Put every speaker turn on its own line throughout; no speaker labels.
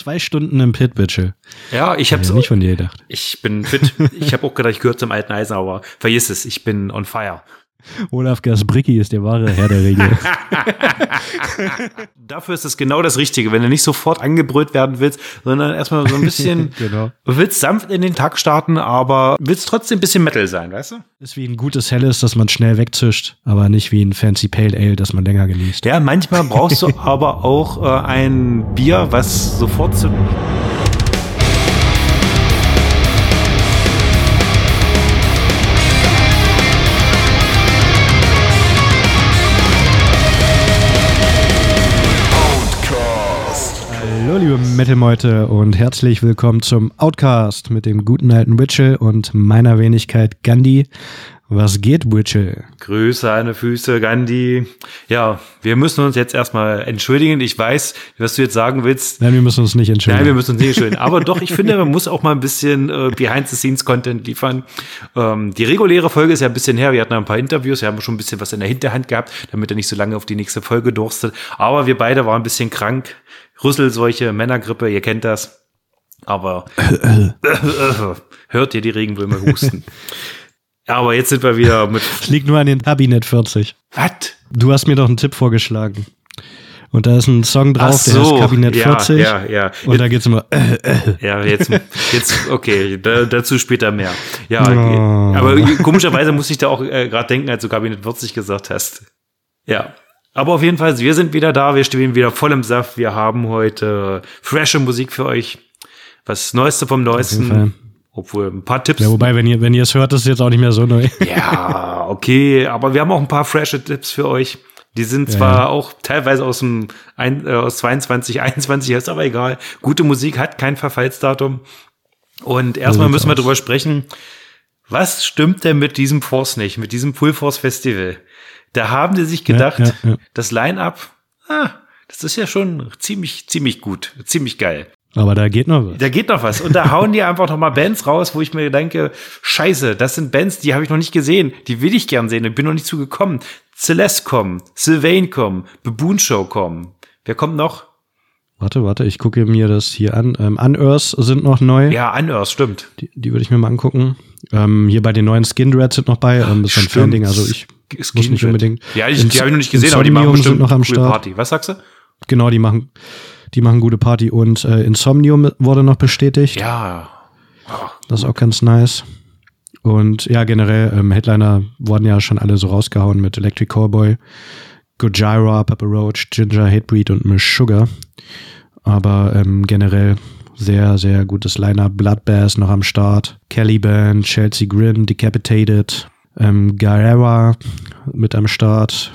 Zwei Stunden im Pit, Bitchel.
Ja, ich habe
Ja, nicht von dir gedacht.
Ich bin fit. Ich habe auch gedacht, ich gehöre zum alten Eisen, aber vergiss es, ich bin on fire.
Olaf Gasbricki ist der wahre Herr der Regel.
Dafür ist es genau das Richtige, wenn du nicht sofort angebrüllt werden willst, sondern erstmal so ein bisschen,
genau.
du willst sanft in den Tag starten, aber willst trotzdem ein bisschen Metal sein, weißt du?
Ist wie ein gutes Helles, das man schnell wegzischt, aber nicht wie ein fancy Pale Ale, das man länger genießt.
Ja, manchmal brauchst du aber auch äh, ein Bier, was sofort zu.
Liebe Metal-Meute und herzlich willkommen zum Outcast mit dem guten alten Witchell und meiner Wenigkeit Gandhi. Was geht, Witchell?
Grüße an die Füße, Gandhi. Ja, wir müssen uns jetzt erstmal entschuldigen. Ich weiß, was du jetzt sagen willst.
Nein, wir müssen uns nicht entschuldigen.
Nein, wir müssen uns nicht entschuldigen. Aber doch, ich finde, man muss auch mal ein bisschen äh, Behind-the-Scenes-Content liefern. Ähm, die reguläre Folge ist ja ein bisschen her. Wir hatten ein paar Interviews. Wir haben schon ein bisschen was in der Hinterhand gehabt, damit er nicht so lange auf die nächste Folge durstet. Aber wir beide waren ein bisschen krank. Rüsselseuche, Männergrippe, ihr kennt das. Aber hört ihr die Regenwürmer husten. Aber jetzt sind wir wieder mit.
Es liegt nur an den Kabinett 40.
Was?
Du hast mir doch einen Tipp vorgeschlagen. Und da ist ein Song drauf,
Ach
der
so,
heißt Kabinett
ja,
40.
ja, ja.
Und da geht's immer. Äh,
Ja, jetzt, jetzt, okay, da, dazu später mehr. Ja,
Oh.
aber komischerweise muss ich da auch äh, gerade denken, als du Kabinett 40 gesagt hast. Ja. Aber auf jeden Fall, wir sind wieder da, wir stehen wieder voll im Saft. Wir haben heute frische Musik für euch. Was Neueste vom. Neuesten. Obwohl ein paar Tipps.
ja, wobei, wenn ihr, wenn ihr es hört, ist es jetzt auch nicht mehr so neu.
Ja, okay, aber wir haben auch ein paar frische Tipps für euch. Die sind
Ja,
zwar
ja.
auch teilweise aus dem ein, äh, aus 22, 21, ist aber egal. Gute Musik hat kein Verfallsdatum. Und erstmal müssen wir drüber sprechen. Was stimmt denn mit diesem Force nicht, mit diesem Full Force Festival? Da haben die sich gedacht,
ja, ja.
das Line-up, ah, das ist ja schon ziemlich, ziemlich gut, ziemlich geil.
Aber da geht noch was.
Da geht noch was. Und da hauen die einfach noch mal Bands raus, wo ich mir denke, scheiße, das sind Bands, die habe ich noch nicht gesehen. Die will ich gern sehen. Ich bin noch nicht zugekommen. Celeste kommen, Sylvain kommen, Baboon Show kommen. Wer kommt noch?
Warte, warte, ich gucke mir das hier an. Ähm, Unearth sind noch neu.
Ja, Unearth, stimmt.
Die, die würde ich mir mal angucken. Ähm, hier bei den neuen Skin Dreads sind noch bei. Ähm, das ist ein. Fan-Ding. Also ich
Skin
muss nicht unbedingt.
Ja, ich, die habe ich noch nicht gesehen, aber die machen bestimmt
noch am Start.
Party. Was sagst du?
Genau, die machen, die machen gute Party. Und äh, Insomnium wurde noch bestätigt.
Ja.
Das ist auch ganz nice. Und ja, generell, ähm, Headliner wurden ja schon alle so rausgehauen mit Electric Callboy, Gojira, Papa Roach, Ginger, Hatebreed und Miss Sugar. Aber ähm, generell sehr, sehr gutes Line-Up. Bloodbath noch am Start. Caliban, Chelsea Grin, Decapitated, ähm, Guerrera mit am Start.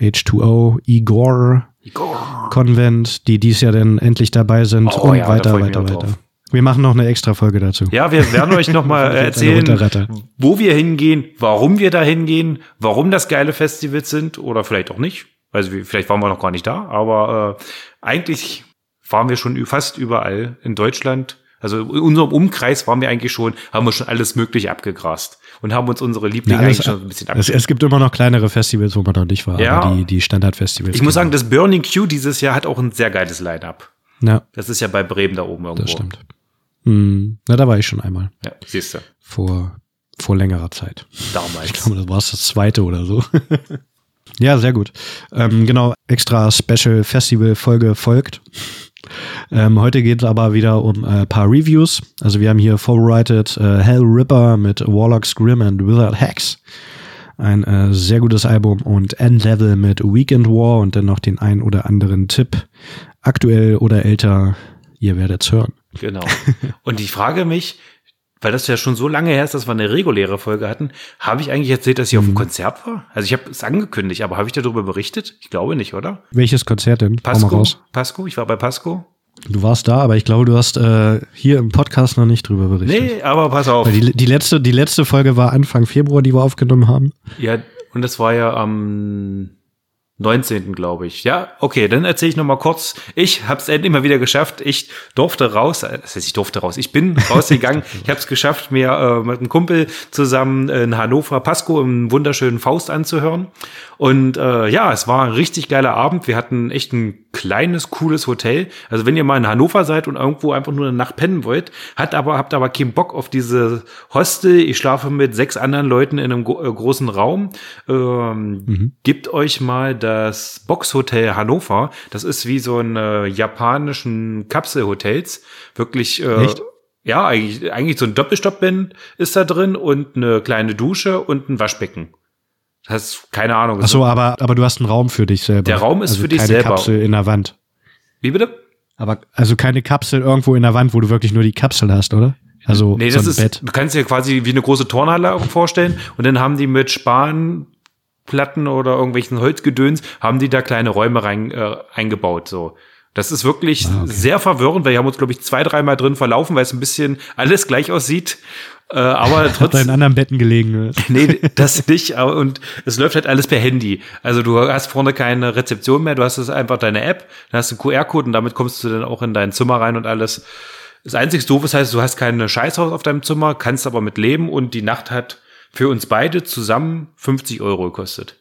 H2O, Igor,
Igor.
Convent, die dies Jahr dann endlich dabei sind
Oh
und
ja,
weiter, weiter, weiter.
drauf.
Wir machen noch eine extra Folge dazu.
Ja, wir werden euch noch mal
Jetzt eine
erzählen, wo wir hingehen, warum wir da hingehen, warum das geile Festivals sind oder vielleicht auch nicht. Also vielleicht waren wir noch gar nicht da, aber äh, eigentlich waren wir schon fast überall in Deutschland. Also in unserem Umkreis waren wir eigentlich schon, haben wir schon alles Mögliche abgegrast und haben uns unsere Lieblinge
Ja,
eigentlich schon ein bisschen
Es, es gibt immer noch kleinere Festivals, wo man noch nicht war,
Ja.
aber die, die Standardfestivals.
Ich muss sagen, das Burning Q dieses Jahr hat auch ein sehr geiles Line-Up.
Ja,
Das ist ja bei Bremen da oben irgendwo.
das stimmt. Hm, na, da war ich schon einmal.
Ja, siehst du.
Vor, vor längerer Zeit.
Damals.
Ich glaube, das war das zweite oder so. ja, sehr gut. Ähm, genau, extra Special Festival Folge folgt. Ähm, heute geht es aber wieder um ein paar Reviews. Also wir haben hier vorbereitet äh, Hell Ripper mit Warlocks Grim and Wizard Hex. Ein äh, sehr gutes Album und Endlevel mit Weekend War und dann noch den ein oder anderen Tipp. Aktuell oder älter, ihr werdet's hören.
Genau. Und ich frage mich, weil das ja schon so lange her ist, dass wir eine reguläre Folge hatten, habe ich eigentlich erzählt, dass ich auf
Mhm.
einem Konzert war? Also ich habe es angekündigt, aber habe ich darüber berichtet? Ich glaube nicht, oder?
Welches Konzert denn?
Pasco? Pasco? Ich war bei Pasco?
Du warst da, aber ich glaube, du hast äh, hier im Podcast noch nicht drüber berichtet.
Nee, aber pass auf.
Weil die, die, letzte, die letzte Folge war Anfang Februar, die wir aufgenommen haben.
Ja, und das war ja am 19. glaube ich. Ja, okay, dann erzähle ich noch mal kurz. Ich habe es endlich mal wieder geschafft. Ich durfte raus, äh, das heißt, ich durfte raus. Ich bin rausgegangen. ich habe es geschafft, mir äh, mit einem Kumpel zusammen in Hannover Pasco im wunderschönen Faust anzuhören. Und äh, ja, es war ein richtig geiler Abend. Wir hatten echt ein kleines, cooles Hotel. Also wenn ihr mal in Hannover seid und irgendwo einfach nur eine Nacht pennen wollt, hat aber, habt aber keinen Bock auf diese Hostel. Ich schlafe mit sechs anderen Leuten in einem äh, großen Raum. Ähm, mhm. Gebt euch mal das Boxhotel Hannover. Das ist wie so ein äh, japanischen Kapselhotels. Wirklich, äh, Echt? ja, eigentlich, eigentlich so ein Doppelstoppband ist da drin und eine kleine Dusche und ein Waschbecken. Das heißt, keine Ahnung.
Ach so, aber, aber du hast einen Raum für dich selber.
Der Raum ist
also
für dich
keine
selber.
Kapsel in der Wand.
Wie bitte?
Aber also keine Kapsel irgendwo in der Wand, wo du wirklich nur die Kapsel hast, oder? Also
nee,
so
das
ein
ist,
Bett.
du kannst dir quasi wie eine große Turnhalle vorstellen und dann haben die mit Spanplatten oder irgendwelchen Holzgedöns, haben die da kleine Räume rein, äh, eingebaut, so. Das ist wirklich
Ah, okay.
sehr verwirrend, weil wir haben uns, glaube ich, zwei, dreimal drin verlaufen, weil es ein bisschen alles gleich aussieht. Äh, aber
da in
trotzdem.
anderen Betten gelegen.
Nee, das nicht. aber- Und es läuft halt alles per Handy. Also du hast vorne keine Rezeption mehr, du hast es einfach deine App, dann hast du einen QR-Code und damit kommst du dann auch in dein Zimmer rein und alles. Das einzige Doofe ist heißt, du hast keine Scheißhaus auf deinem Zimmer, kannst aber mit leben und die Nacht hat für uns beide zusammen 50 Euro gekostet.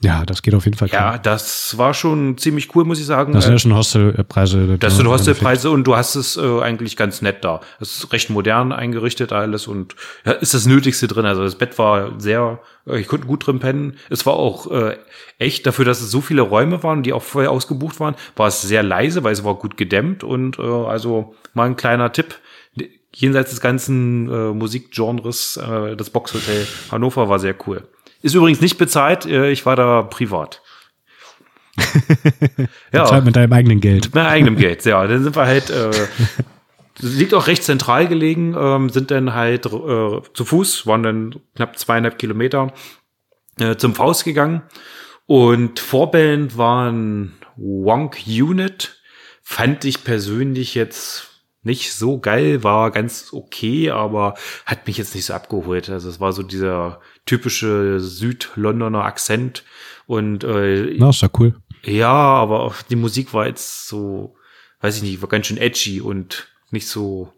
Ja, das geht auf jeden Fall.
Ja,
klar.
das war schon ziemlich cool, muss ich sagen.
Das sind
Äh,
ja schon Hostelpreise.
das sind Hostelpreise und du hast es äh, eigentlich ganz nett da. Es ist recht modern eingerichtet alles und ja, ist das Nötigste drin. Also das Bett war sehr, äh, ich konnte gut drin pennen. Es war auch äh, echt dafür, dass es so viele Räume waren, die auch vorher ausgebucht waren, war es sehr leise, weil es war gut gedämmt und äh, also mal ein kleiner Tipp. Jenseits des ganzen äh, Musikgenres, äh, das Boxhotel Hannover war sehr cool. Ist übrigens nicht bezahlt, äh, ich war da privat.
Zahlt mit deinem eigenen Geld.
Mit meinem eigenen Geld, ja. Dann sind wir halt, äh, liegt auch recht zentral gelegen, ähm, sind dann halt äh, zu Fuß, waren dann knapp zweieinhalb Kilometer äh, zum Faust gegangen. Und Vorband waren Wonk Unit. Fand ich persönlich jetzt nicht so geil, war ganz okay, aber hat mich jetzt nicht so abgeholt. Also es war so dieser typische Südlondoner Akzent und äh,
Na, ist doch cool.
ja, aber die Musik war jetzt so, weiß ich nicht, war ganz schön edgy und nicht so.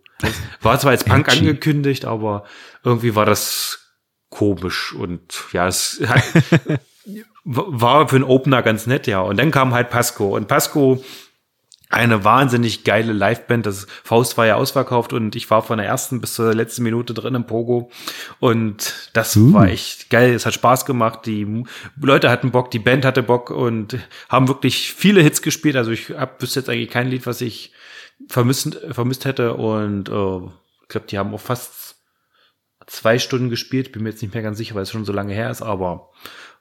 War zwar als Punk angekündigt, aber irgendwie war das komisch und ja, es war für einen Opener ganz nett, ja. Und dann kam halt Pasco und Pasco eine wahnsinnig geile Liveband. Das Faust war ja ausverkauft und ich war von der ersten bis zur letzten Minute drin im Pogo. Und das
Uh.
war echt geil. Es hat Spaß gemacht. Die Leute hatten Bock, die Band hatte Bock und haben wirklich viele Hits gespielt. Also ich hab wüsste jetzt eigentlich kein Lied, was ich vermisst, vermisst hätte. Und äh, ich glaube, die haben auch fast zwei Stunden gespielt. Bin mir jetzt nicht mehr ganz sicher, weil es schon so lange her ist, aber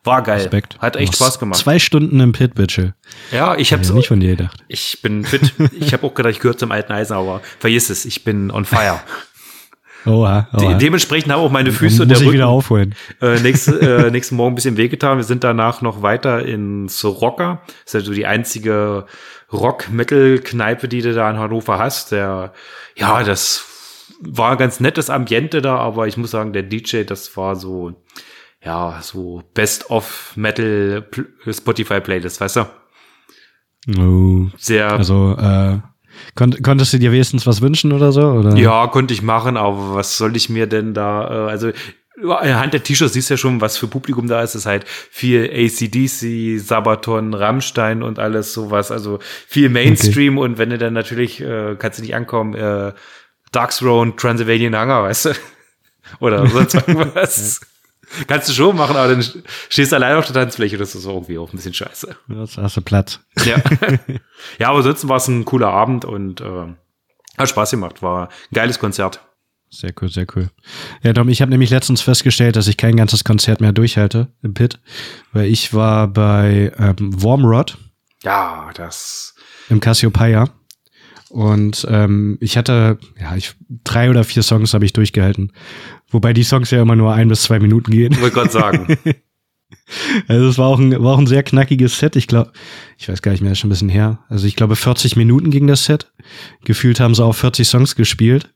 war geil.
Respekt.
Hat echt Spaß gemacht.
Zwei Stunden im Pit, Bitchel.
Ja, ich
Hab
hab's
ich nicht von dir gedacht.
ich bin fit. Ich habe auch gedacht, ich gehöre zum alten Eisen, aber vergiss es, ich bin on fire.
Oha,
De
oha.
dementsprechend haben auch meine Füße und
Muss
der
ich wieder
Rücken
aufholen.
äh, nächste, äh, nächsten Morgen ein bisschen wehgetan. Wir sind danach noch weiter ins Rocker. Das ist also die einzige Rock-Metal-Kneipe, die du da in Hannover hast. Der, ja, das war ein ganz nettes Ambiente da, aber ich muss sagen, der DJ, das war so, ja, so Best of Metal Pl- Spotify Playlist, weißt du?
Oh.
Sehr
Also, äh, kon konntest du dir wenigstens was wünschen oder so? Oder?
Ja, konnte ich machen, aber was soll ich mir denn da, äh, also anhand der T-Shirts siehst du ja schon, was für Publikum da ist. Es ist halt viel ACDC, Sabaton, Rammstein und alles sowas. Also viel Mainstream und wenn du dann natürlich, äh, kannst du nicht ankommen, äh, Dark Throne, Transylvanian Hunger, weißt du? Oder sonst irgendwas. Kannst du schon machen, aber dann stehst du allein auf der Tanzfläche, das ist irgendwie auch ein bisschen scheiße.
Jetzt hast du Platz.
Ja, ja aber ansonsten war es ein cooler Abend und äh, hat Spaß gemacht. War ein geiles Konzert.
Sehr cool, sehr cool. Ja, Dom, ich habe nämlich letztens festgestellt, dass ich kein ganzes Konzert mehr durchhalte im Pit, weil ich war bei ähm, Warmrod
Ja, das.
im Cassiopeia und ähm, ich hatte, ja, ich drei oder vier Songs habe ich durchgehalten, wobei die Songs ja immer nur ein bis zwei Minuten gehen.
Wollte Gott sagen.
Also es war auch ein, war auch ein sehr knackiges Set. Ich glaube, ich weiß gar nicht mehr, ist schon ein bisschen her. Also ich glaube, 40 Minuten ging das Set. Gefühlt haben sie auch 40 Songs gespielt.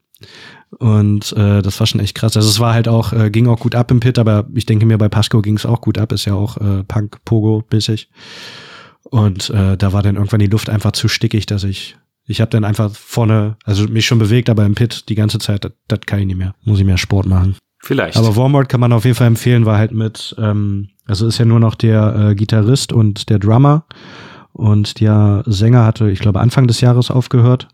Und äh, das war schon echt krass. Also es war halt auch, äh, ging auch gut ab im Pit, aber ich denke mir, bei Pasco ging es auch gut ab, ist ja auch äh, Punk, Pogo bissig. Und äh, da war dann irgendwann die Luft einfach zu stickig, dass ich, ich habe dann einfach vorne, also mich schon bewegt, aber im Pit die ganze Zeit, das kann ich nicht mehr. Muss ich mehr Sport machen.
Vielleicht.
Aber Warmord kann man auf jeden Fall empfehlen, war halt mit, ähm, also ist ja nur noch der äh, Gitarrist und der Drummer. Und der Sänger hatte, ich glaube, Anfang des Jahres aufgehört.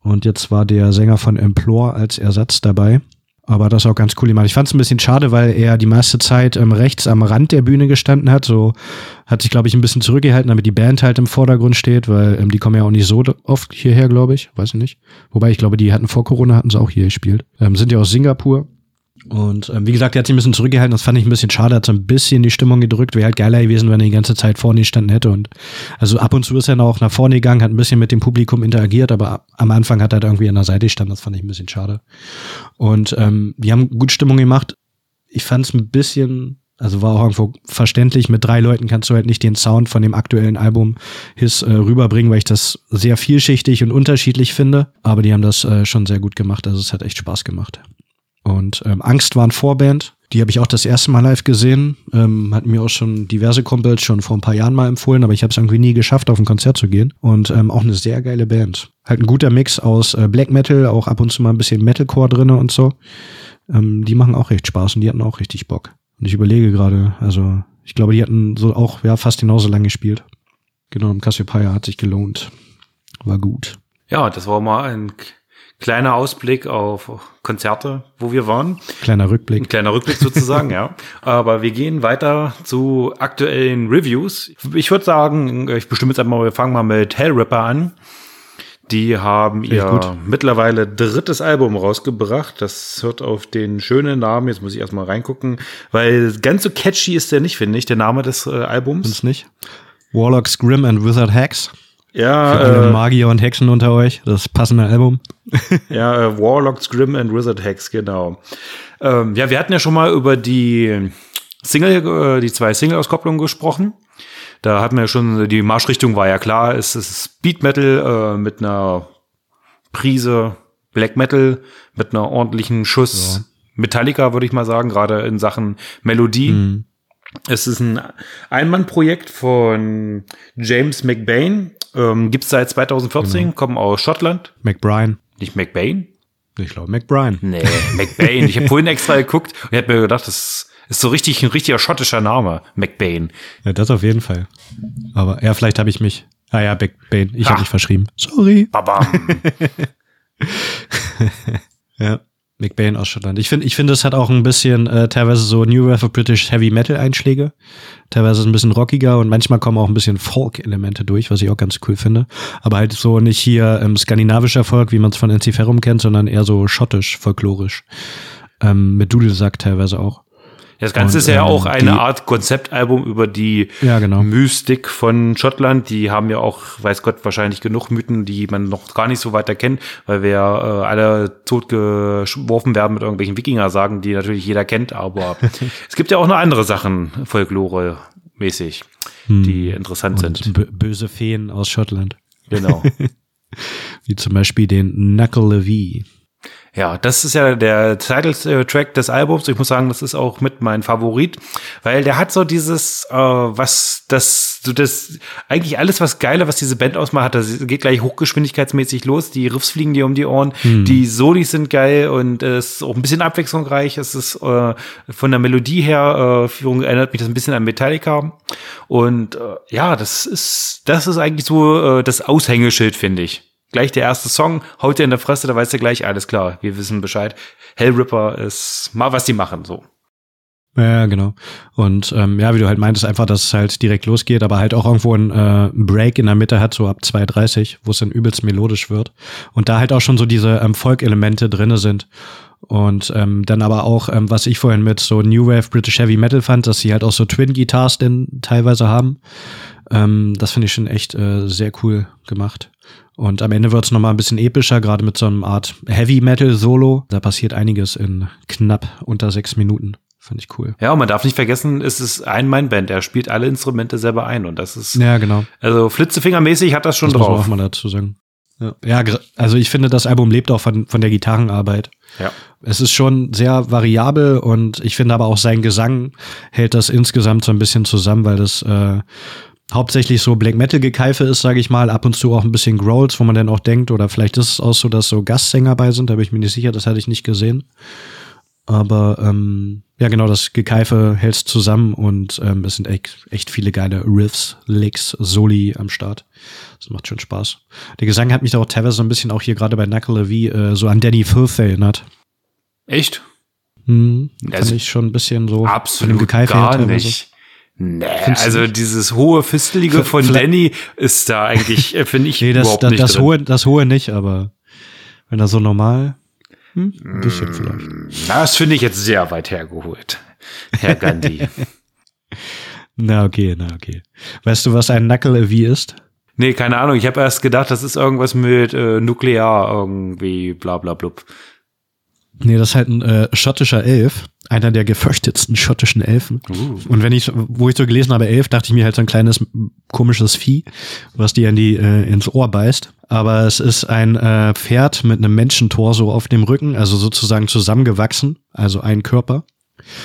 Und jetzt war der Sänger von Implore als Ersatz dabei. Aber das ist auch ganz cool gemacht. Ich fand es ein bisschen schade, weil er die meiste Zeit ähm, rechts am Rand der Bühne gestanden hat. So hat sich, glaube ich, ein bisschen zurückgehalten, damit die Band halt im Vordergrund steht, weil ähm, die kommen ja auch nicht so oft hierher, glaube ich. Weiß ich nicht. Wobei ich glaube, die hatten vor Corona, hatten sie auch hier gespielt. Ähm, sind ja aus Singapur. Und ähm, wie gesagt, er hat sich ein bisschen zurückgehalten. Das fand ich ein bisschen schade. Hat so ein bisschen die Stimmung gedrückt. Wäre halt geiler gewesen, wenn er die ganze Zeit vorne gestanden hätte. Und also ab und zu ist er auch nach vorne gegangen, hat ein bisschen mit dem Publikum interagiert, aber am Anfang hat er halt irgendwie an der Seite gestanden. Das fand ich ein bisschen schade. Und ähm, die haben gut Stimmung gemacht. Ich fand es ein bisschen also war auch irgendwo verständlich, mit drei Leuten kannst du halt nicht den Sound von dem aktuellen Album His äh, rüberbringen, weil ich das sehr vielschichtig und unterschiedlich finde. Aber die haben das äh, schon sehr gut gemacht. Also es hat echt Spaß gemacht. Und ähm, Angst waren Vorband. Die habe ich auch das erste Mal live gesehen. Ähm, hatten mir auch schon diverse Kumpels schon vor ein paar Jahren mal empfohlen, aber ich habe es irgendwie nie geschafft, auf ein Konzert zu gehen. Und ähm, auch eine sehr geile Band. Halt ein guter Mix aus äh, Black Metal, auch ab und zu mal ein bisschen Metalcore drinne und so. Ähm, die machen auch recht Spaß und die hatten auch richtig Bock. Und ich überlege gerade, also ich glaube, die hatten so auch ja fast genauso lange gespielt. Genau, Cassiopeia hat sich gelohnt. War gut.
Ja, das war mal ein kleiner Ausblick auf Konzerte, wo wir waren.
Kleiner Rückblick.
Ein kleiner Rückblick sozusagen, ja. Aber wir gehen weiter zu aktuellen Reviews. Ich würde sagen, ich bestimme jetzt einmal, wir fangen mal mit Hellripper an. Die haben ihr mittlerweile drittes Album rausgebracht. Das hört auf den schönen Namen. Jetzt muss ich erstmal reingucken, weil ganz so catchy ist der nicht, finde ich, der Name des äh, Albums.
Find's nicht. Warlocks Grim and Wizard Hacks.
Ja,
Für alle äh, Magier und Hexen unter euch, das passende Album.
ja, äh, Warlocks, Grim and Wizard Hex, genau. Ähm, ja, wir hatten ja schon mal über die Single, äh, die zwei Single-Auskopplungen gesprochen. Da hatten wir ja schon, die Marschrichtung war ja klar, es ist Speed Metal äh, mit einer Prise Black Metal, mit einer ordentlichen Schuss ja. Metallica, würde ich mal sagen, gerade in Sachen Melodie. Mhm. Es ist ein Einmannprojekt von James McBain. Ähm, Gibt es seit 2014, genau. kommen aus Schottland.
McBrien.
Nicht McBain?
Ich glaube McBrien.
Nee, McBain. ich habe vorhin extra geguckt und ich habe mir gedacht, das ist so richtig ein richtiger schottischer Name, McBain.
Ja, das auf jeden Fall. Aber ja, vielleicht habe ich mich. Ah ja, McBain. Ich habe mich verschrieben. Sorry.
Babam.
ja. McBain aus Schottland. Ich finde, ich finde, es hat auch ein bisschen äh, teilweise so New Wave of British Heavy Metal Einschläge. Teilweise ein bisschen rockiger und manchmal kommen auch ein bisschen Folk-Elemente durch, was ich auch ganz cool finde. Aber halt so nicht hier ähm, skandinavischer Folk, wie man es von Ferrum kennt, sondern eher so schottisch, folklorisch. Ähm, mit Dudelsack teilweise auch.
Das Ganze und, ist ja ähm, auch eine die, Art Konzeptalbum über die
ja, genau.
Mystik von Schottland. Die haben ja auch, weiß Gott, wahrscheinlich genug Mythen, die man noch gar nicht so weiter kennt, weil wir äh, alle totgeworfen werden mit irgendwelchen Wikinger-Sagen, die natürlich jeder kennt. Aber es gibt ja auch noch andere Sachen, Folklore-mäßig, hm. die interessant und
sind. Böse Feen aus Schottland.
Genau.
Wie zum Beispiel den Knuckle Levy.
Ja, das ist ja der Title-Track des Albums. Ich muss sagen, das ist auch mit mein Favorit, weil der hat so dieses, äh, was das, so das, eigentlich alles, was geile, was diese Band ausmacht, hat, das geht gleich hochgeschwindigkeitsmäßig los. Die Riffs fliegen dir um die Ohren, hm. die Solis sind geil und es ist auch ein bisschen abwechslungsreich. Es ist äh, von der Melodie her, äh, Führung erinnert mich das ein bisschen an Metallica. Und äh, ja, das ist, das ist eigentlich so äh, das Aushängeschild, finde ich gleich der erste Song, haut dir in der Fresse, da weißt du gleich, alles klar, wir wissen Bescheid. Hellripper ist mal, was die machen, so.
Ja, genau. Und ähm, ja, wie du halt meintest, einfach, dass es halt direkt losgeht, aber halt auch irgendwo ein äh, Break in der Mitte hat, so ab 2.30, wo es dann übelst melodisch wird. Und da halt auch schon so diese ähm, Folk-Elemente drinne sind. Und ähm, dann aber auch, ähm, was ich vorhin mit so New Wave British Heavy Metal fand, dass sie halt auch so Twin-Guitars denn teilweise haben. Ähm, das finde ich schon echt äh, sehr cool gemacht. Und am Ende wird es nochmal ein bisschen epischer, gerade mit so einem Art Heavy Metal Solo. Da passiert einiges in knapp unter sechs Minuten. Fand ich cool.
Ja, und man darf nicht vergessen, es ist ein Mein-Band. Er spielt alle Instrumente selber ein und das ist.
Ja, genau.
Also Flitzefingermäßig hat das schon
das
drauf.
Muss man auch mal dazu sagen. Ja, ja, also ich finde, das Album lebt auch von, von der Gitarrenarbeit.
Ja.
Es ist schon sehr variabel und ich finde aber auch sein Gesang hält das insgesamt so ein bisschen zusammen, weil das äh, hauptsächlich so Black Metal Gekeife ist, sage ich mal, ab und zu auch ein bisschen Growls, wo man dann auch denkt, oder vielleicht ist es auch so, dass so Gastsänger bei sind, da bin ich mir nicht sicher, das hatte ich nicht gesehen. Aber ähm, ja, genau, das Gekeife hält zusammen und ähm, es sind echt, echt viele geile Riffs, Licks, Soli am Start. Das macht schon Spaß. Der Gesang hat mich da auch teilweise so ein bisschen auch hier gerade bei Knuckle wie äh, so an Danny Filth erinnert.
Echt?
Hm, also ich schon ein bisschen so
absolut von dem Gekeife gar nicht. Nee, Findest also dieses hohe Fistelige von Danny ist da eigentlich, äh, finde ich, nee,
das,
überhaupt
das,
nicht
das
drin.
hohe, das hohe nicht, aber wenn er so normal hm? Ein bisschen vielleicht.
Das finde ich jetzt sehr weit hergeholt, Herr Gandhi.
na okay, na okay. Weißt du, was ein Knuckle wie ist?
Nee, keine Ahnung. Ich habe erst gedacht, das ist irgendwas mit äh, Nuklear irgendwie, bla bla blub.
Nee, das ist halt ein äh, schottischer Elf, einer der gefürchtetsten schottischen Elfen. Uh. Und wenn ich, wo ich so gelesen habe, Elf, dachte ich mir halt so ein kleines komisches Vieh, was dir in die äh, ins Ohr beißt. Aber es ist ein äh, Pferd mit einem Menschentor so auf dem Rücken, also sozusagen zusammengewachsen, also ein Körper.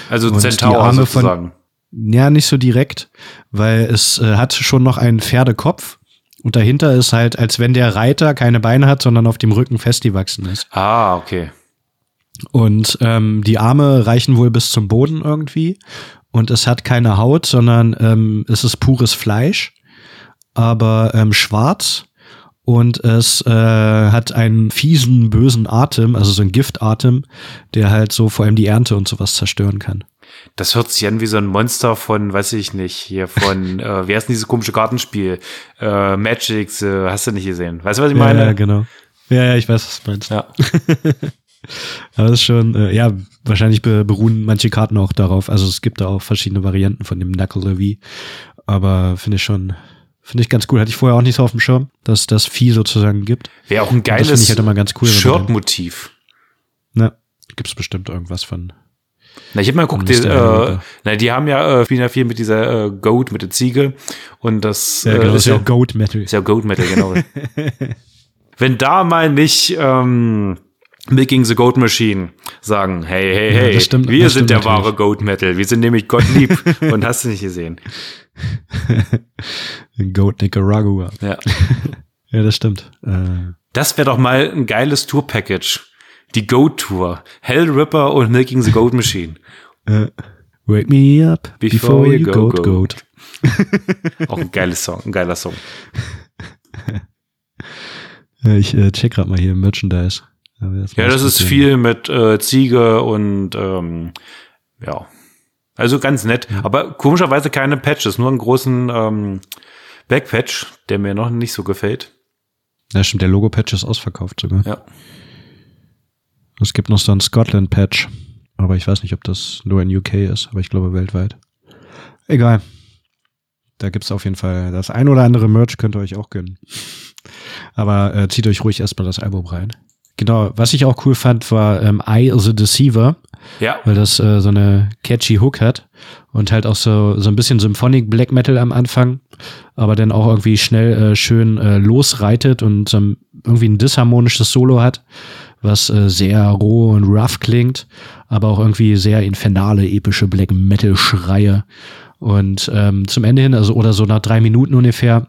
Also Und Zentaur sozusagen.
Von, ja, nicht so direkt, weil es äh, hat schon noch einen Pferdekopf. Und dahinter ist halt, als wenn der Reiter keine Beine hat, sondern auf dem Rücken festgewachsen ist.
Ah, okay.
Und ähm, die Arme reichen wohl bis zum Boden irgendwie. Und es hat keine Haut, sondern ähm, es ist pures Fleisch, aber ähm, schwarz. Und es äh, hat einen fiesen, bösen Atem, also so ein Giftatem, der halt so vor allem die Ernte und sowas zerstören kann.
Das hört sich an wie so ein Monster von, weiß ich nicht, hier von, äh, wie heißt denn dieses komische Gartenspiel? Äh, Magic, äh, hast du nicht gesehen? Weißt du, was ich meine?
Ja, genau. Ja, ja, ich weiß, was du meinst.
Ja.
Aber das ist schon, äh, ja, wahrscheinlich beruhen manche Karten auch darauf. Also es gibt da auch verschiedene Varianten von dem Knuckle Levy. Aber finde ich schon, finde ich ganz cool. Hatte ich vorher auch nicht so auf dem Schirm, dass das Vieh sozusagen gibt.
Wäre auch ein geiles halt
ganz cool,
Shirt-Motiv.
Na, gibt's bestimmt irgendwas von.
Na, ich habe mal geguckt, die, äh, na, die haben ja, äh, spielen ja viel mit dieser äh, Goat, mit der Ziege. Und das,
ja, genau, äh, ist ja Goat Metal.
Ist ja Goat Metal, genau. Wenn da mal nicht, ähm, Making the Goat Machine sagen, hey, hey, hey, ja, stimmt, wir sind der natürlich. wahre Goat Metal. Wir sind nämlich Gottlieb und hast du nicht gesehen.
Goat Nicaragua.
Ja.
ja, das stimmt. Äh.
Das wäre doch mal ein geiles Tour-Package. Die Goat Tour. Hell Ripper und Making the Goat Machine.
Uh, wake me up before, before you, you go, goat, goat.
Auch ein geiles Song, ein geiler Song.
ich äh, check grad mal hier Merchandise.
Das ja, das ist viel mit äh, Ziege und ähm, ja. Also ganz nett. Ja. Aber komischerweise keine Patches, nur einen großen ähm, Backpatch, der mir noch nicht so gefällt.
Ja, stimmt, der Logo-Patch ist ausverkauft sogar.
Ja.
Es gibt noch so einen Scotland-Patch, aber ich weiß nicht, ob das nur in UK ist, aber ich glaube weltweit. Egal. Da gibt's auf jeden Fall das ein oder andere Merch, könnt ihr euch auch gönnen. Aber äh, zieht euch ruhig erstmal das Album rein. Genau, was ich auch cool fand, war ähm, I the Deceiver.
Ja.
Weil das äh, so eine catchy Hook hat und halt auch so, so ein bisschen Symphonic Black Metal am Anfang, aber dann auch irgendwie schnell äh, schön äh, losreitet und ein, irgendwie ein disharmonisches Solo hat, was äh, sehr roh und rough klingt, aber auch irgendwie sehr infernale, epische Black Metal Schreie. Und ähm, zum Ende hin, also oder so nach drei Minuten ungefähr,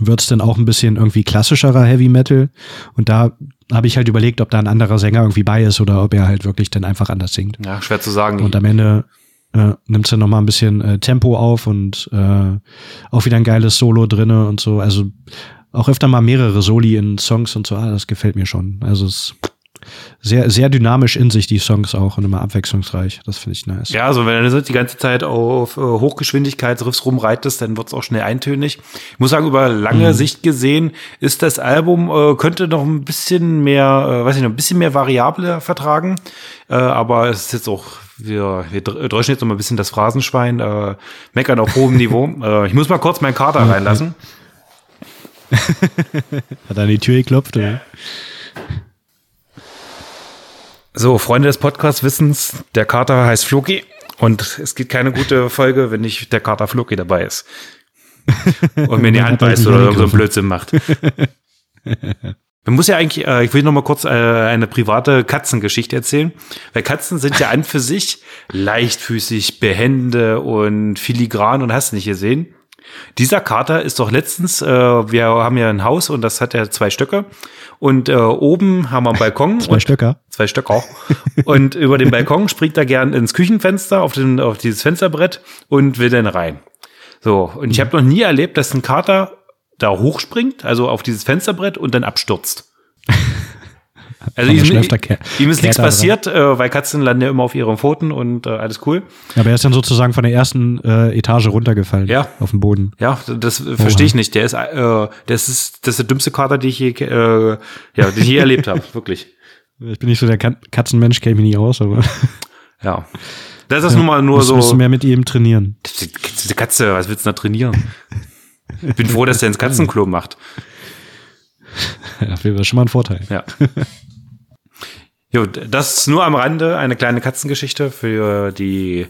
wird es dann auch ein bisschen irgendwie klassischerer Heavy Metal. Und da habe ich halt überlegt, ob da ein anderer Sänger irgendwie bei ist oder ob er halt wirklich dann einfach anders singt.
Ja, schwer zu sagen.
Und am Ende äh, nimmt es dann nochmal ein bisschen äh, Tempo auf und äh, auch wieder ein geiles Solo drinne und so. Also auch öfter mal mehrere Soli in Songs und so. Ah, das gefällt mir schon. Also es sehr, sehr dynamisch in sich, die Songs auch und immer abwechslungsreich. Das finde ich nice.
Ja, also wenn du die ganze Zeit auf äh, Hochgeschwindigkeitsriffs rumreitest, dann wird es auch schnell eintönig. Ich muss sagen, über lange mhm. Sicht gesehen ist das Album, äh, könnte noch ein bisschen mehr, äh, weiß ich noch, ein bisschen mehr Variable vertragen. Äh, aber es ist jetzt auch wir, wir dröschen jetzt noch mal ein bisschen das Phrasenschwein, äh, meckern auf hohem Niveau. Äh, ich muss mal kurz meinen Kater reinlassen.
Hat er an die Tür geklopft, oder?
So, Freunde des Podcasts wissens, der Kater heißt Floki und es gibt keine gute Folge, wenn nicht der Kater Floki dabei ist. Und mir in die Hand beißt oder so ein Blödsinn macht. Man muss ja eigentlich, äh, ich will noch mal kurz äh, eine private Katzengeschichte erzählen, weil Katzen sind ja an für sich leichtfüßig, behende und filigran und hast nicht gesehen. Dieser Kater ist doch letztens, äh, wir haben ja ein Haus und das hat ja zwei Stöcke und äh, oben haben wir einen Balkon.
zwei Stöcker.
Zwei Stöcke auch. und über den Balkon springt er gern ins Küchenfenster auf, den, auf dieses Fensterbrett und will dann rein. So, und ich habe noch nie erlebt, dass ein Kater da hochspringt, also auf dieses Fensterbrett und dann abstürzt. Also ihm, ihm, ist nichts passiert, äh, weil Katzen landen ja immer auf ihren Pfoten und äh, alles cool.
Aber er ist dann sozusagen von der ersten äh, Etage runtergefallen.
Ja.
Auf den Boden.
Ja, das verstehe ich nicht. Der ist, äh, das ist, das ist der dümmste Kater, die ich je, äh, ja, die ich je erlebt habe, wirklich.
Ich bin nicht so der Katzenmensch, kenne mich nie aus, aber.
Ja. Das ist ja, nun mal nur so.
Musst du mehr mit ihm trainieren.
Diese Katze, was willst du da trainieren? Ich bin froh, dass der ins Katzenklo macht.
Das wäre schon mal ein Vorteil.
Ja. Jo, das ist nur am Rande eine kleine Katzengeschichte für die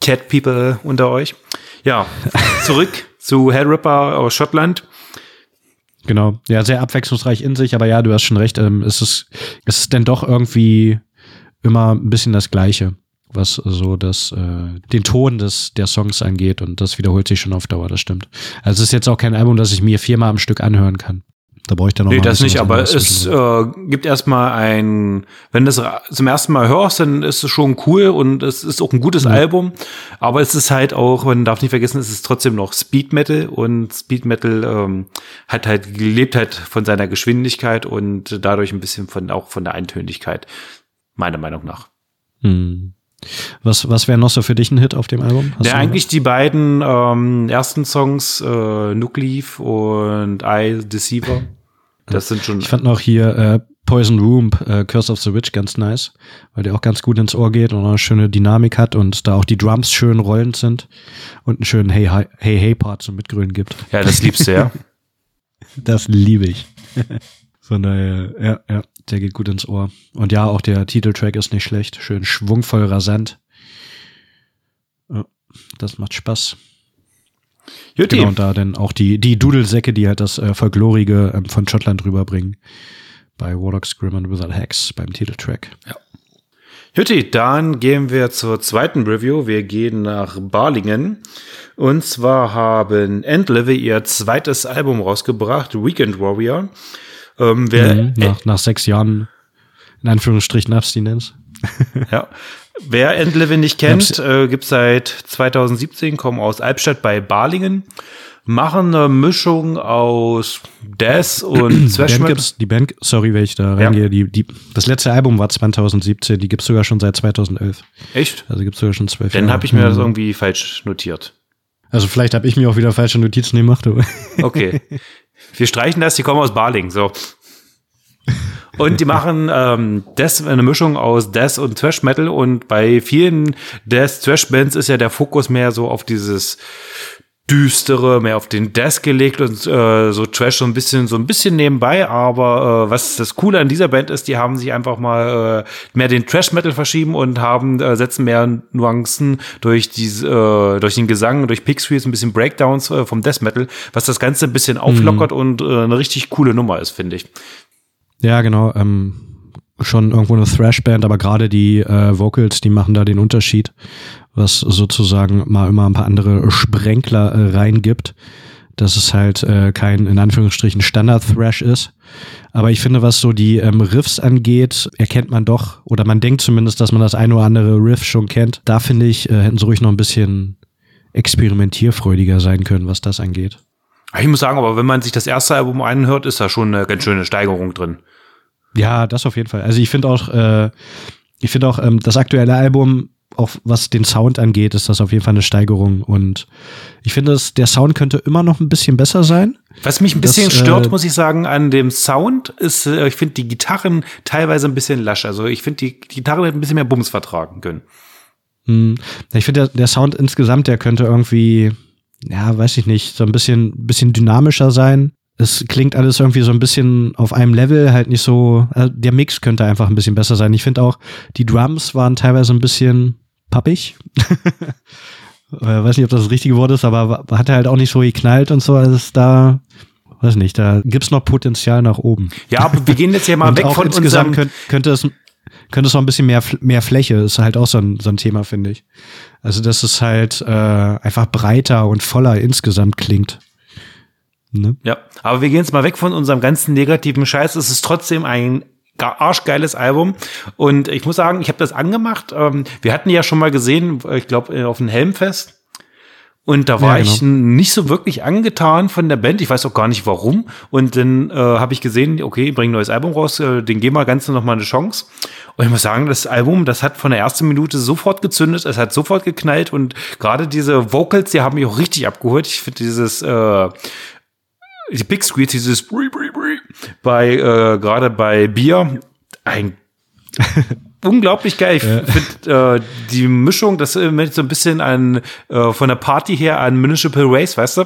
Cat People unter euch. Ja, zurück zu Hellripper aus Schottland.
Genau, ja, sehr abwechslungsreich in sich, aber ja, du hast schon recht, ähm, es ist, es ist denn doch irgendwie immer ein bisschen das Gleiche, was so das, äh, den Ton des, der Songs angeht und das wiederholt sich schon auf Dauer, das stimmt. Also es ist jetzt auch kein Album, das ich mir viermal am Stück anhören kann. Da brauche ich dann noch
Nee, das nicht, aber es äh, gibt erstmal ein, wenn du es zum ersten Mal hörst, dann ist es schon cool und es ist auch ein gutes ja. Album. Aber es ist halt auch, man darf nicht vergessen, es ist trotzdem noch Speed Metal und Speed Metal ähm, hat halt lebt halt von seiner Geschwindigkeit und dadurch ein bisschen von auch von der Eintönigkeit, meiner Meinung nach.
Hm. Was, was wäre noch so für dich ein Hit auf dem Album?
Hast ja, eigentlich die beiden ähm, ersten Songs, äh, Nucleaf und I Deceiver. Das sind schon.
Ich fand noch hier äh, Poison Room, äh, Curse of the Witch ganz nice, weil der auch ganz gut ins Ohr geht und eine schöne Dynamik hat und da auch die Drums schön rollend sind und einen schönen Hey Hey Hey, hey Part zum Mitgrünen gibt.
Ja, das liebst du, ja.
das liebe ich. Von daher, ja, ja, der geht gut ins Ohr. Und ja, auch der Titeltrack ist nicht schlecht. Schön schwungvoll rasant. Ja, das macht Spaß. Jutti. Genau, und da dann auch die, die Dudelsäcke, die halt das äh, Folklorige ähm, von Schottland rüberbringen. Bei Warlock Scrim and Wizard Hacks beim Titeltrack.
Ja. Jutti, dann gehen wir zur zweiten Review. Wir gehen nach Balingen. Und zwar haben Endlevy ihr zweites Album rausgebracht, Weekend Warrior.
Ähm, wer, mhm, nach, nach sechs Jahren, in Anführungsstrichen, Abstinenz.
ja. Wer Endlevin nicht kennt, äh, gibt seit 2017, kommen aus Albstadt bei Balingen, machen eine Mischung aus Death und
Thrash gibt's, Die Band, sorry, wenn ich da reingehe, ja. die, die, das letzte Album war 2017, die gibt's sogar schon seit 2011.
Echt?
Also gibt's sogar schon zwölf
Dann habe ich mir das irgendwie falsch notiert.
Also vielleicht habe ich mir auch wieder falsche Notizen gemacht. Aber
okay. Wir streichen das, die kommen aus Balingen, so. Und die machen ähm, Death, eine Mischung aus Death und Thrash Metal. Und bei vielen Death Thrash Bands ist ja der Fokus mehr so auf dieses düstere, mehr auf den Death gelegt und äh, so Trash so ein bisschen, so ein bisschen nebenbei. Aber äh, was das Coole an dieser Band ist, die haben sich einfach mal äh, mehr den Trash Metal verschieben und haben äh, setzen mehr Nuancen durch diese, äh, durch den Gesang, durch Pickstreets, ein bisschen Breakdowns äh, vom Death Metal, was das Ganze ein bisschen auflockert mhm. und äh, eine richtig coole Nummer ist, finde ich.
Ja, genau. Ähm, schon irgendwo eine Thrash-Band, aber gerade die äh, Vocals, die machen da den Unterschied, was sozusagen mal immer ein paar andere Sprenkler äh, reingibt, dass es halt äh, kein in Anführungsstrichen Standard-Thrash ist. Aber ich finde, was so die ähm, Riffs angeht, erkennt man doch, oder man denkt zumindest, dass man das ein oder andere Riff schon kennt. Da finde ich, äh, hätten sie ruhig noch ein bisschen experimentierfreudiger sein können, was das angeht.
Ich muss sagen, aber wenn man sich das erste Album anhört, ist da schon eine ganz schöne Steigerung drin.
Ja, das auf jeden Fall. Also ich finde auch, äh, ich finde auch ähm, das aktuelle Album, auch was den Sound angeht, ist das auf jeden Fall eine Steigerung. Und ich finde, dass der Sound könnte immer noch ein bisschen besser sein.
Was mich ein bisschen das, stört, äh, muss ich sagen, an dem Sound ist, äh, ich finde die Gitarren teilweise ein bisschen lasch. Also ich finde, die, die Gitarren hätten ein bisschen mehr Bums vertragen können.
Hm. Ich finde, der, der Sound insgesamt, der könnte irgendwie ja, weiß ich nicht, so ein bisschen, bisschen dynamischer sein. Es klingt alles irgendwie so ein bisschen auf einem Level, halt nicht so, also der Mix könnte einfach ein bisschen besser sein. Ich finde auch, die Drums waren teilweise ein bisschen pappig. weiß nicht, ob das das richtige Wort ist, aber hat halt auch nicht so geknallt und so. Also da weiß nicht, da gibt's noch Potenzial nach oben.
Ja, aber wir gehen jetzt hier mal weg von
insgesamt
unserem.
könnte, könnte es könnte es noch ein bisschen mehr mehr Fläche ist halt auch so ein, so ein Thema finde ich. Also dass es halt äh, einfach breiter und voller insgesamt klingt. Ne?
Ja, aber wir gehen jetzt mal weg von unserem ganzen negativen Scheiß. Es ist trotzdem ein ga- arschgeiles Album. Und ich muss sagen, ich habe das angemacht. Ähm, wir hatten ja schon mal gesehen, äh, ich glaube, auf dem Helmfest. Und da war
Ja, genau.
ich nicht so wirklich angetan von der Band. Ich weiß auch gar nicht warum. Und dann äh, habe ich gesehen, okay, die bringen ein neues Album raus, äh, den geben wir ganz noch mal eine Chance. Und ich muss sagen, das Album, das hat von der ersten Minute sofort gezündet, es hat sofort geknallt und gerade diese Vocals, die haben mich auch richtig abgeholt. Ich finde dieses äh, die Big Squeeze, dieses Brie, Brie, Brie, bei äh, gerade bei Bier ein unglaublich geil. Ich finde äh, die Mischung, das erinnert so ein bisschen an äh, von der Party her an Municipal Race, weißt du?